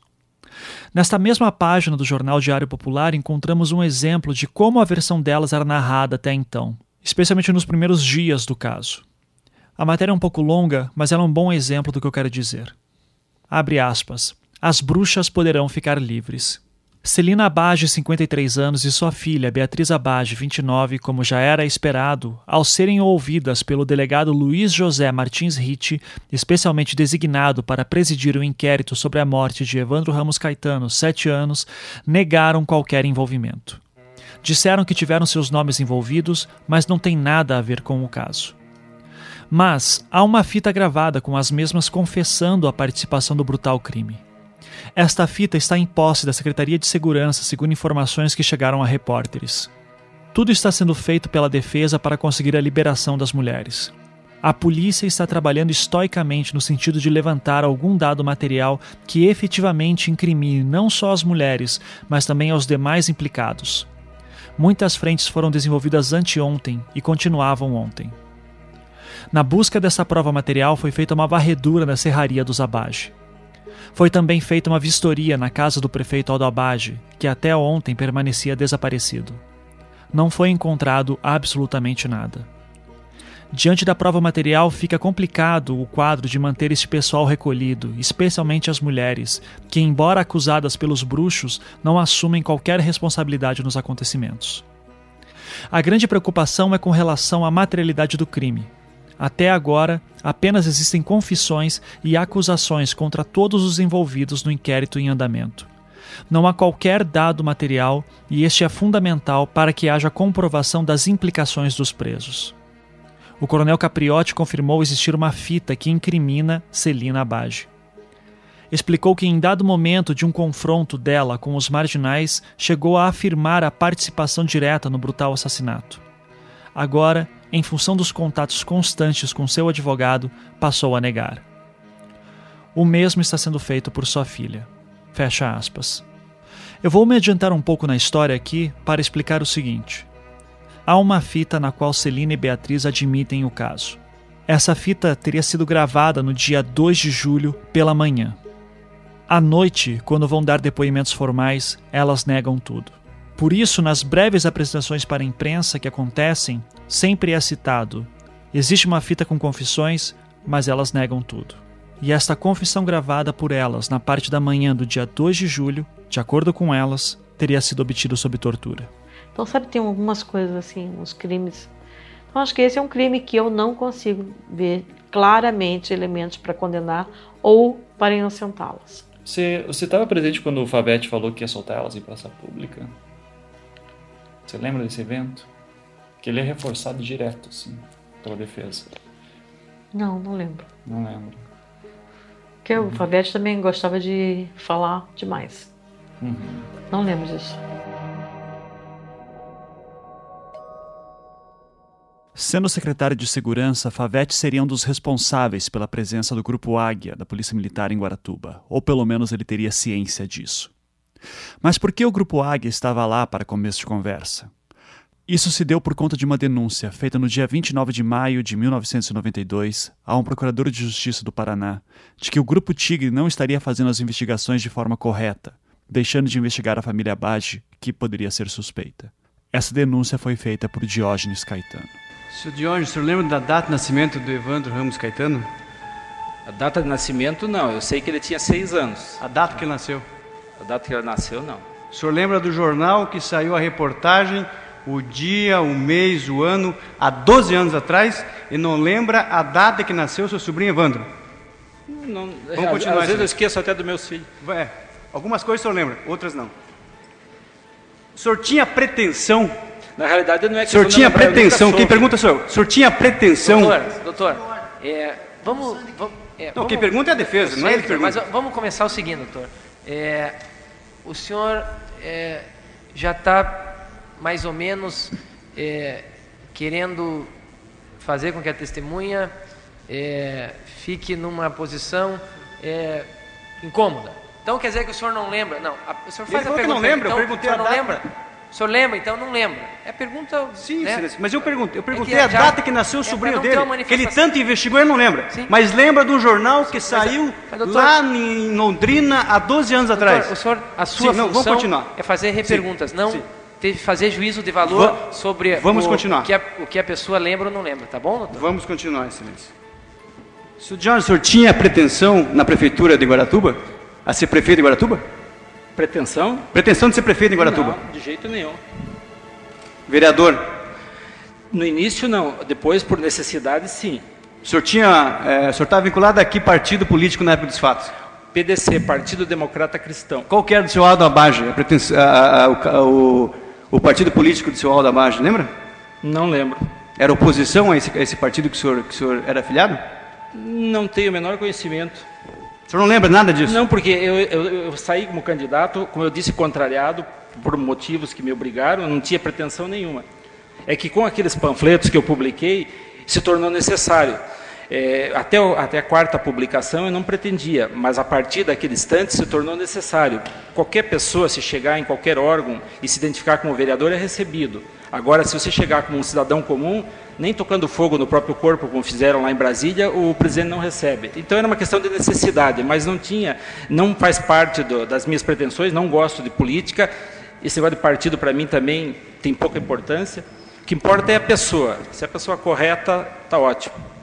Nesta mesma página do jornal Diário Popular encontramos um exemplo de como a versão delas era narrada até então, especialmente nos primeiros dias do caso. A matéria é um pouco longa, mas ela é um bom exemplo do que eu quero dizer. Abre aspas. As bruxas poderão ficar livres. Celina Abage, 53 anos, e sua filha, Beatriz Abage, 29, como já era esperado, ao serem ouvidas pelo delegado Luiz José Martins Ritt, especialmente designado para presidir o inquérito sobre a morte de Evandro Ramos Caetano, 7 anos, negaram qualquer envolvimento. Disseram que tiveram seus nomes envolvidos, mas não tem nada a ver com o caso. Mas há uma fita gravada com as mesmas confessando a participação do brutal crime. Esta fita está em posse da Secretaria de Segurança, segundo informações que chegaram a repórteres. Tudo está sendo feito pela defesa para conseguir a liberação das mulheres. A polícia está trabalhando estoicamente no sentido de levantar algum dado material que efetivamente incrimine não só as mulheres, mas também aos demais implicados. Muitas frentes foram desenvolvidas anteontem e continuavam ontem. Na busca dessa prova material foi feita uma varredura na serraria dos Abage. Foi também feita uma vistoria na casa do prefeito Aldo Abage, que até ontem permanecia desaparecido. não foi encontrado absolutamente nada. Diante da prova material, fica complicado o quadro de manter este pessoal recolhido, especialmente as mulheres, que, embora acusadas pelos bruxos, não assumem qualquer responsabilidade nos acontecimentos. A grande preocupação é com relação à materialidade do crime. Até agora, apenas existem confissões e acusações contra todos os envolvidos no inquérito em andamento. Não há qualquer dado material e este é fundamental para que haja comprovação das implicações dos presos o coronel Capriotti confirmou existir uma fita que incrimina Celina Abage. Explicou que, em dado momento de um confronto dela com os marginais, chegou a afirmar a participação direta no brutal assassinato. Agora, em função dos contatos constantes com seu advogado, passou a negar. O mesmo está sendo feito por sua filha. Fecha aspas. Eu vou me adiantar um pouco na história aqui para explicar o seguinte. Há uma fita na qual Celina e Beatriz admitem o caso. Essa fita teria sido gravada no dia 2 de julho pela manhã. À noite, quando vão dar depoimentos formais, elas negam tudo. Por isso, nas breves apresentações para a imprensa que acontecem, sempre é citado: existe uma fita com confissões, mas elas negam tudo. E esta confissão gravada por elas na parte da manhã do dia 2 de julho, de acordo com elas, teria sido obtido sob tortura. Então, sabe, tem algumas coisas assim, uns crimes. Então, acho que esse é um crime que eu não consigo ver claramente elementos para condenar ou para inocentá-las. Você estava presente quando o Favete falou que ia soltar elas em praça pública? Você lembra desse evento? Que ele é reforçado direto, assim, pela defesa. Não, não lembro. Não lembro. Porque uhum. o Favete também gostava de falar demais. Uhum. Não lembro disso. Sendo secretário de Segurança, Favete seria um dos responsáveis pela presença do Grupo Águia da Polícia Militar em Guaratuba, ou pelo menos ele teria ciência disso. Mas por que o Grupo Águia estava lá para começo de conversa? Isso se deu por conta de uma denúncia feita no dia 29 de maio de 1992 a um procurador de justiça do Paraná de que o Grupo Tigre não estaria fazendo as investigações de forma correta, deixando de investigar a família Bage, que poderia ser suspeita. Essa denúncia foi feita por Diógenes Caetano. Senhor Diógenes, o senhor lembra da data de nascimento do Evandro Ramos Caetano? A data de nascimento, não. Eu sei que ele tinha seis anos. A data que ele nasceu? A data que ele nasceu, não. O senhor lembra do jornal que saiu a reportagem, o dia, o mês, o ano, há 12 anos atrás, e não lembra a data que nasceu seu sobrinho Evandro? Não, Vamos continuar. Às vezes eu esqueço até dos meus filhos. É, algumas coisas o senhor lembra, outras não. O senhor tinha pretensão na realidade, não é que o senhor tinha pretensão. Quem pergunta é o senhor. O senhor tinha pretensão. Doutor, doutor é, vamos. vamos é, não, vamos, quem pergunta é a defesa, não é ele que pergunta. Mas vamos começar o seguinte, doutor. É, o senhor é, já está mais ou menos é, querendo fazer com que a testemunha é, fique numa posição incômoda. Então quer dizer que o senhor não lembra? Não, a, o senhor faz ele a pergunta. Não lembra, então, eu perguntei o senhor não data. lembra? O senhor lembra? Então não lembra. É pergunta. Sim, né? mas eu perguntei, eu perguntei é a já, data que nasceu o é sobrinho dele, que ele tanto investigou, ele não lembra. Sim. Mas lembra de um jornal que mas, saiu mas, doutor, lá em Londrina há 12 anos doutor, atrás. O senhor, a sua Sim, não, função continuar. é fazer reperguntas, não Sim. fazer juízo de valor Va sobre vamos o, continuar. O, que a, o que a pessoa lembra ou não lembra, tá bom, doutor? Vamos continuar, excelência. John, o senhor tinha pretensão na prefeitura de Guaratuba? A ser prefeito de Guaratuba? Pretensão? Pretensão de ser prefeito de Guaratuba? Não, de jeito nenhum. Vereador? No início não, depois por necessidade sim. O senhor tinha, é, o senhor estava vinculado a que partido político na época dos fatos? PDC, Partido Democrata Cristão. Qual que era do seu Aldo Abage, a pretens... a, a, o, o, partido político do seu Aldo Abage, lembra? Não lembro. Era oposição a esse, a esse partido que o, senhor, que o senhor era afiliado? Não tenho o menor conhecimento. O senhor não lembra nada disso? Não, porque eu, eu, eu saí como candidato, como eu disse, contrariado por motivos que me obrigaram, eu não tinha pretensão nenhuma. É que com aqueles panfletos que eu publiquei, se tornou necessário. É, até, até a quarta publicação eu não pretendia, mas a partir daquele instante se tornou necessário. Qualquer pessoa, se chegar em qualquer órgão e se identificar como vereador, é recebido. Agora, se você chegar como um cidadão comum, nem tocando fogo no próprio corpo, como fizeram lá em Brasília, o presidente não recebe. Então era uma questão de necessidade, mas não tinha, não faz parte do, das minhas pretensões, não gosto de política, esse negócio de partido para mim também tem pouca importância. O que importa é a pessoa. Se a pessoa correta, está ótimo.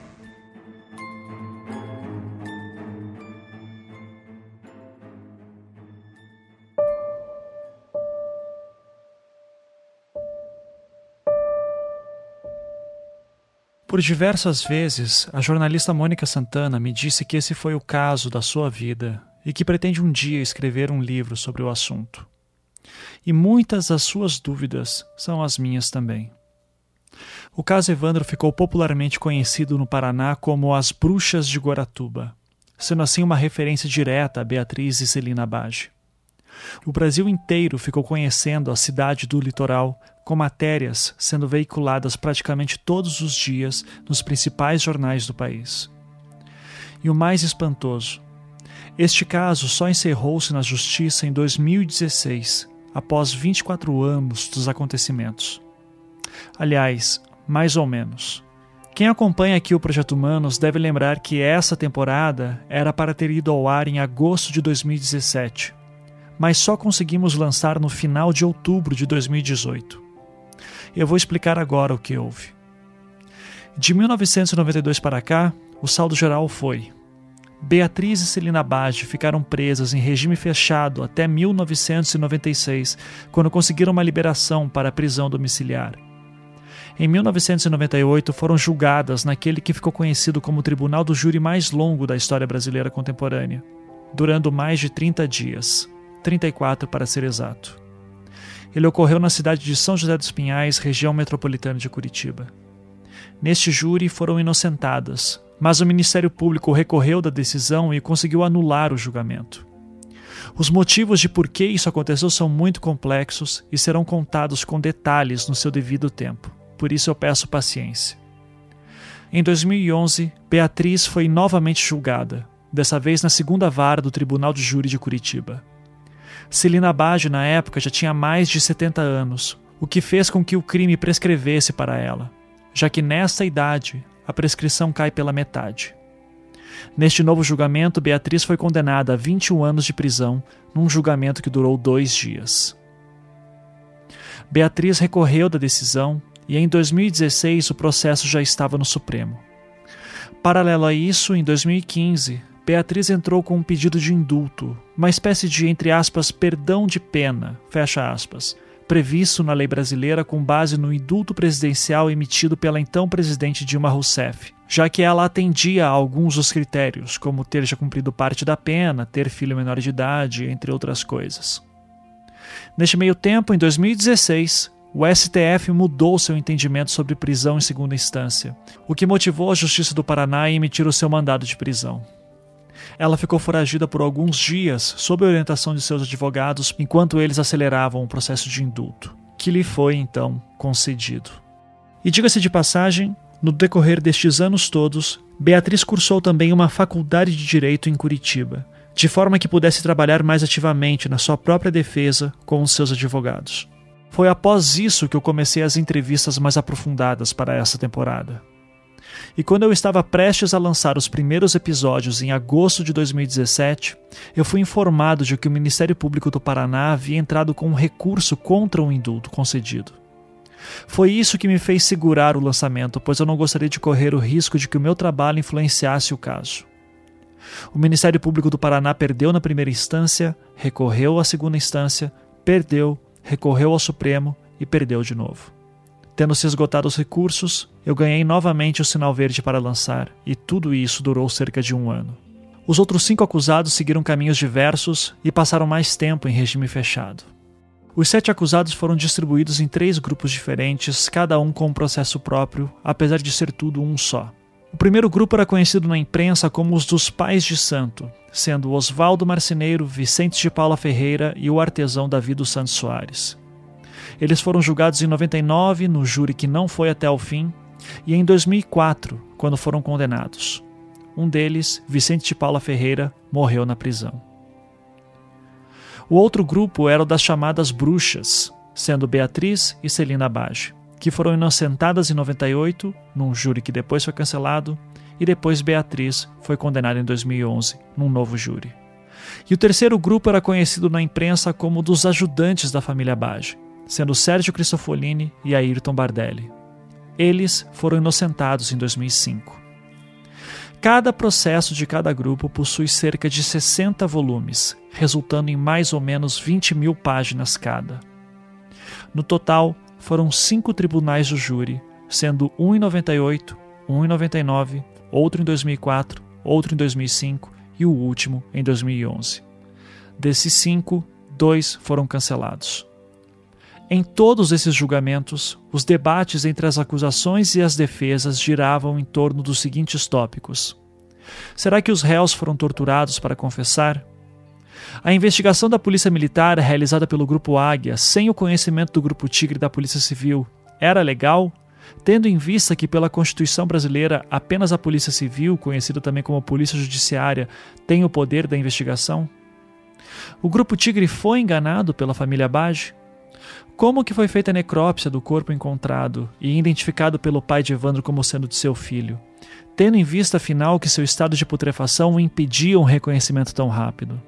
Por diversas vezes, a jornalista Mônica Santana me disse que esse foi o caso da sua vida e que pretende um dia escrever um livro sobre o assunto. E muitas das suas dúvidas são as minhas também. O caso Evandro ficou popularmente conhecido no Paraná como as Bruxas de Guaratuba, sendo assim uma referência direta a Beatriz e Celina Bage. O Brasil inteiro ficou conhecendo a cidade do litoral com matérias sendo veiculadas praticamente todos os dias nos principais jornais do país. E o mais espantoso: este caso só encerrou-se na justiça em 2016, após 24 anos dos acontecimentos. Aliás, mais ou menos. Quem acompanha aqui o Projeto Humanos deve lembrar que essa temporada era para ter ido ao ar em agosto de 2017, mas só conseguimos lançar no final de outubro de 2018. Eu vou explicar agora o que houve. De 1992 para cá, o saldo geral foi: Beatriz e Celina Bage ficaram presas em regime fechado até 1996, quando conseguiram uma liberação para a prisão domiciliar. Em 1998, foram julgadas naquele que ficou conhecido como o tribunal do júri mais longo da história brasileira contemporânea, durando mais de 30 dias 34 para ser exato. Ele ocorreu na cidade de São José dos Pinhais, região metropolitana de Curitiba. Neste júri foram inocentadas, mas o Ministério Público recorreu da decisão e conseguiu anular o julgamento. Os motivos de por que isso aconteceu são muito complexos e serão contados com detalhes no seu devido tempo, por isso eu peço paciência. Em 2011, Beatriz foi novamente julgada, dessa vez na segunda vara do Tribunal de Júri de Curitiba. Celina Bage, na época, já tinha mais de 70 anos, o que fez com que o crime prescrevesse para ela, já que nessa idade a prescrição cai pela metade. Neste novo julgamento, Beatriz foi condenada a 21 anos de prisão, num julgamento que durou dois dias. Beatriz recorreu da decisão e em 2016 o processo já estava no Supremo. Paralelo a isso, em 2015, Beatriz entrou com um pedido de indulto, uma espécie de, entre aspas, perdão de pena, fecha aspas, previsto na lei brasileira com base no indulto presidencial emitido pela então presidente Dilma Rousseff, já que ela atendia a alguns dos critérios, como ter já cumprido parte da pena, ter filho menor de idade, entre outras coisas. Neste meio tempo, em 2016, o STF mudou seu entendimento sobre prisão em segunda instância, o que motivou a Justiça do Paraná a emitir o seu mandado de prisão. Ela ficou foragida por alguns dias sob a orientação de seus advogados enquanto eles aceleravam o processo de indulto, que lhe foi então concedido. E diga-se de passagem, no decorrer destes anos todos, Beatriz cursou também uma faculdade de direito em Curitiba, de forma que pudesse trabalhar mais ativamente na sua própria defesa com os seus advogados. Foi após isso que eu comecei as entrevistas mais aprofundadas para essa temporada. E quando eu estava prestes a lançar os primeiros episódios em agosto de 2017, eu fui informado de que o Ministério Público do Paraná havia entrado com um recurso contra o indulto concedido. Foi isso que me fez segurar o lançamento, pois eu não gostaria de correr o risco de que o meu trabalho influenciasse o caso. O Ministério Público do Paraná perdeu na primeira instância, recorreu à segunda instância, perdeu, recorreu ao Supremo e perdeu de novo. Tendo se esgotado os recursos, eu ganhei novamente o sinal verde para lançar, e tudo isso durou cerca de um ano. Os outros cinco acusados seguiram caminhos diversos e passaram mais tempo em regime fechado. Os sete acusados foram distribuídos em três grupos diferentes, cada um com um processo próprio, apesar de ser tudo um só. O primeiro grupo era conhecido na imprensa como os dos Pais de Santo, sendo Oswaldo Marceneiro, Vicente de Paula Ferreira e o artesão Davi dos Santos Soares. Eles foram julgados em 99 no júri que não foi até o fim e em 2004, quando foram condenados. Um deles, Vicente de Paula Ferreira, morreu na prisão. O outro grupo era o das chamadas bruxas, sendo Beatriz e Celina Bage, que foram inocentadas em 98, num júri que depois foi cancelado, e depois Beatriz foi condenada em 2011, num novo júri. E o terceiro grupo era conhecido na imprensa como dos ajudantes da família Bage, sendo Sérgio Cristofolini e Ayrton Bardelli. Eles foram inocentados em 2005. Cada processo de cada grupo possui cerca de 60 volumes, resultando em mais ou menos 20 mil páginas cada. No total, foram cinco tribunais do júri, sendo um em 98, um em 99, outro em 2004, outro em 2005 e o último em 2011. Desses cinco, dois foram cancelados. Em todos esses julgamentos, os debates entre as acusações e as defesas giravam em torno dos seguintes tópicos: Será que os réus foram torturados para confessar? A investigação da Polícia Militar, realizada pelo Grupo Águia, sem o conhecimento do Grupo Tigre da Polícia Civil, era legal? Tendo em vista que, pela Constituição brasileira, apenas a Polícia Civil, conhecida também como Polícia Judiciária, tem o poder da investigação? O Grupo Tigre foi enganado pela família Bage? Como que foi feita a necrópsia do corpo encontrado e identificado pelo pai de Evandro como sendo de seu filho, tendo em vista afinal que seu estado de putrefação impedia um reconhecimento tão rápido?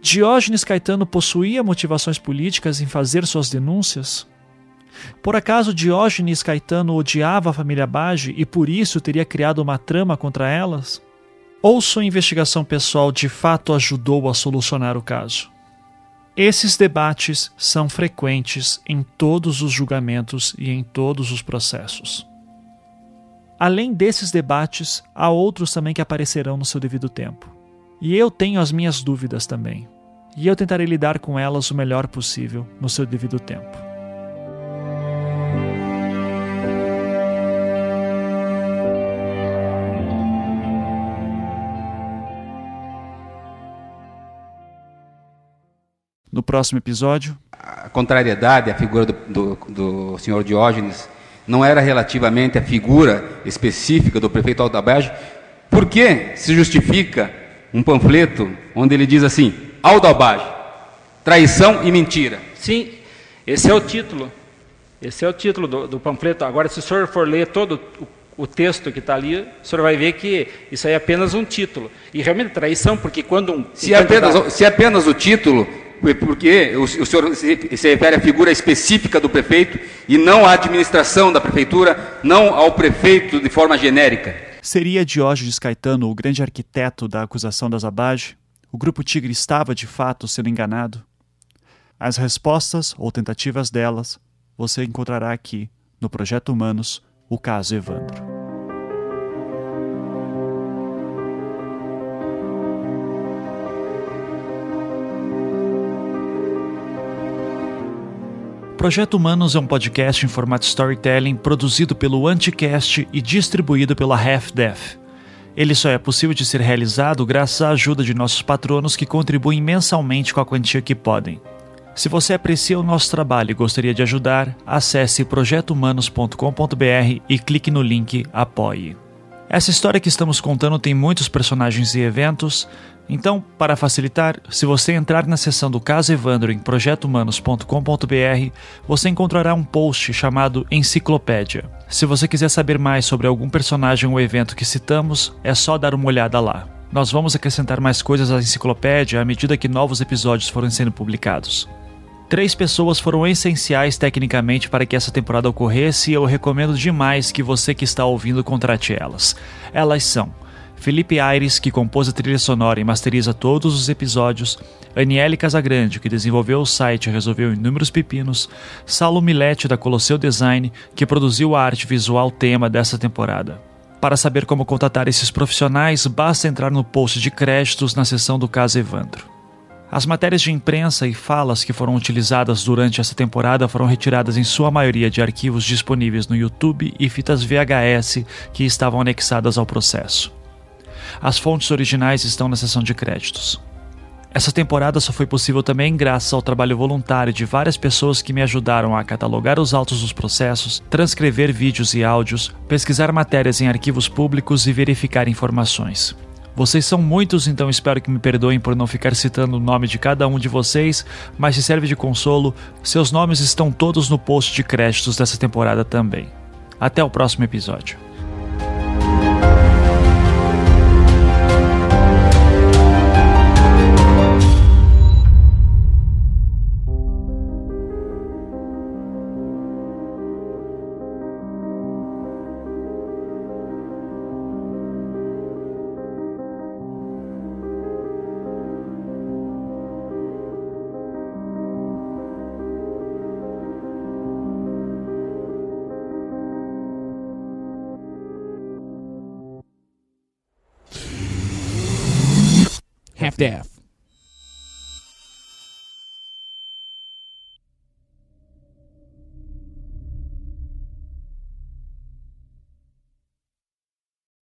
Diógenes Caetano possuía motivações políticas em fazer suas denúncias? Por acaso Diógenes Caetano odiava a família Bage e por isso teria criado uma trama contra elas? Ou sua investigação pessoal de fato ajudou a solucionar o caso? Esses debates são frequentes em todos os julgamentos e em todos os processos. Além desses debates, há outros também que aparecerão no seu devido tempo. E eu tenho as minhas dúvidas também. E eu tentarei lidar com elas o melhor possível no seu devido tempo. No próximo episódio. A contrariedade à figura do, do, do senhor Diógenes não era relativamente à figura específica do prefeito Aldabage. Por que se justifica um panfleto onde ele diz assim: Aldabage, traição e mentira? Sim, esse é o título. Esse é o título do, do panfleto. Agora, se o senhor for ler todo o, o texto que está ali, o senhor vai ver que isso aí é apenas um título. E realmente traição, porque quando um. Se, é apenas, se é apenas o título, porque o, senhor se, se refere à figura específica do prefeito e não à administração da prefeitura, não ao prefeito de forma genérica. Seria Diógenes Caetano o grande arquiteto da acusação das Abage? O Grupo Tigre estava de fato sendo enganado? As respostas ou tentativas delas você encontrará aqui no Projeto Humanos, o caso Evandro. Projeto Humanos é um podcast em formato storytelling produzido pelo Anticast e distribuído pela Half Death. Ele só é possível de ser realizado graças à ajuda de nossos patronos que contribuem mensalmente com a quantia que podem. Se você aprecia o nosso trabalho e gostaria de ajudar, acesse projetohumanos.com.br e clique no link Apoie. Essa história que estamos contando tem muitos personagens e eventos, então, para facilitar, se você entrar na seção do caso Evandro em projetohumanos.com.br, você encontrará um post chamado Enciclopédia. Se você quiser saber mais sobre algum personagem ou evento que citamos, é só dar uma olhada lá. Nós vamos acrescentar mais coisas à enciclopédia à medida que novos episódios forem sendo publicados. Três pessoas foram essenciais tecnicamente para que essa temporada ocorresse e eu recomendo demais que você que está ouvindo contrate elas. Elas são Felipe Aires, que compôs a trilha sonora e masteriza todos os episódios, Aniele Casagrande, que desenvolveu o site e resolveu inúmeros pepinos, Saulo Milete, da Colosseu Design, que produziu a arte visual tema dessa temporada. Para saber como contatar esses profissionais, basta entrar no post de créditos na seção do caso Evandro. As matérias de imprensa e falas que foram utilizadas durante essa temporada foram retiradas em sua maioria de arquivos disponíveis no YouTube e fitas VHS que estavam anexadas ao processo. As fontes originais estão na seção de créditos. Essa temporada só foi possível também graças ao trabalho voluntário de várias pessoas que me ajudaram a catalogar os autos dos processos, transcrever vídeos e áudios, pesquisar matérias em arquivos públicos e verificar informações. Vocês são muitos, então espero que me perdoem por não ficar citando o nome de cada um de vocês, mas se serve de consolo, seus nomes estão todos no post de créditos dessa temporada também. Até o próximo episódio. Staff.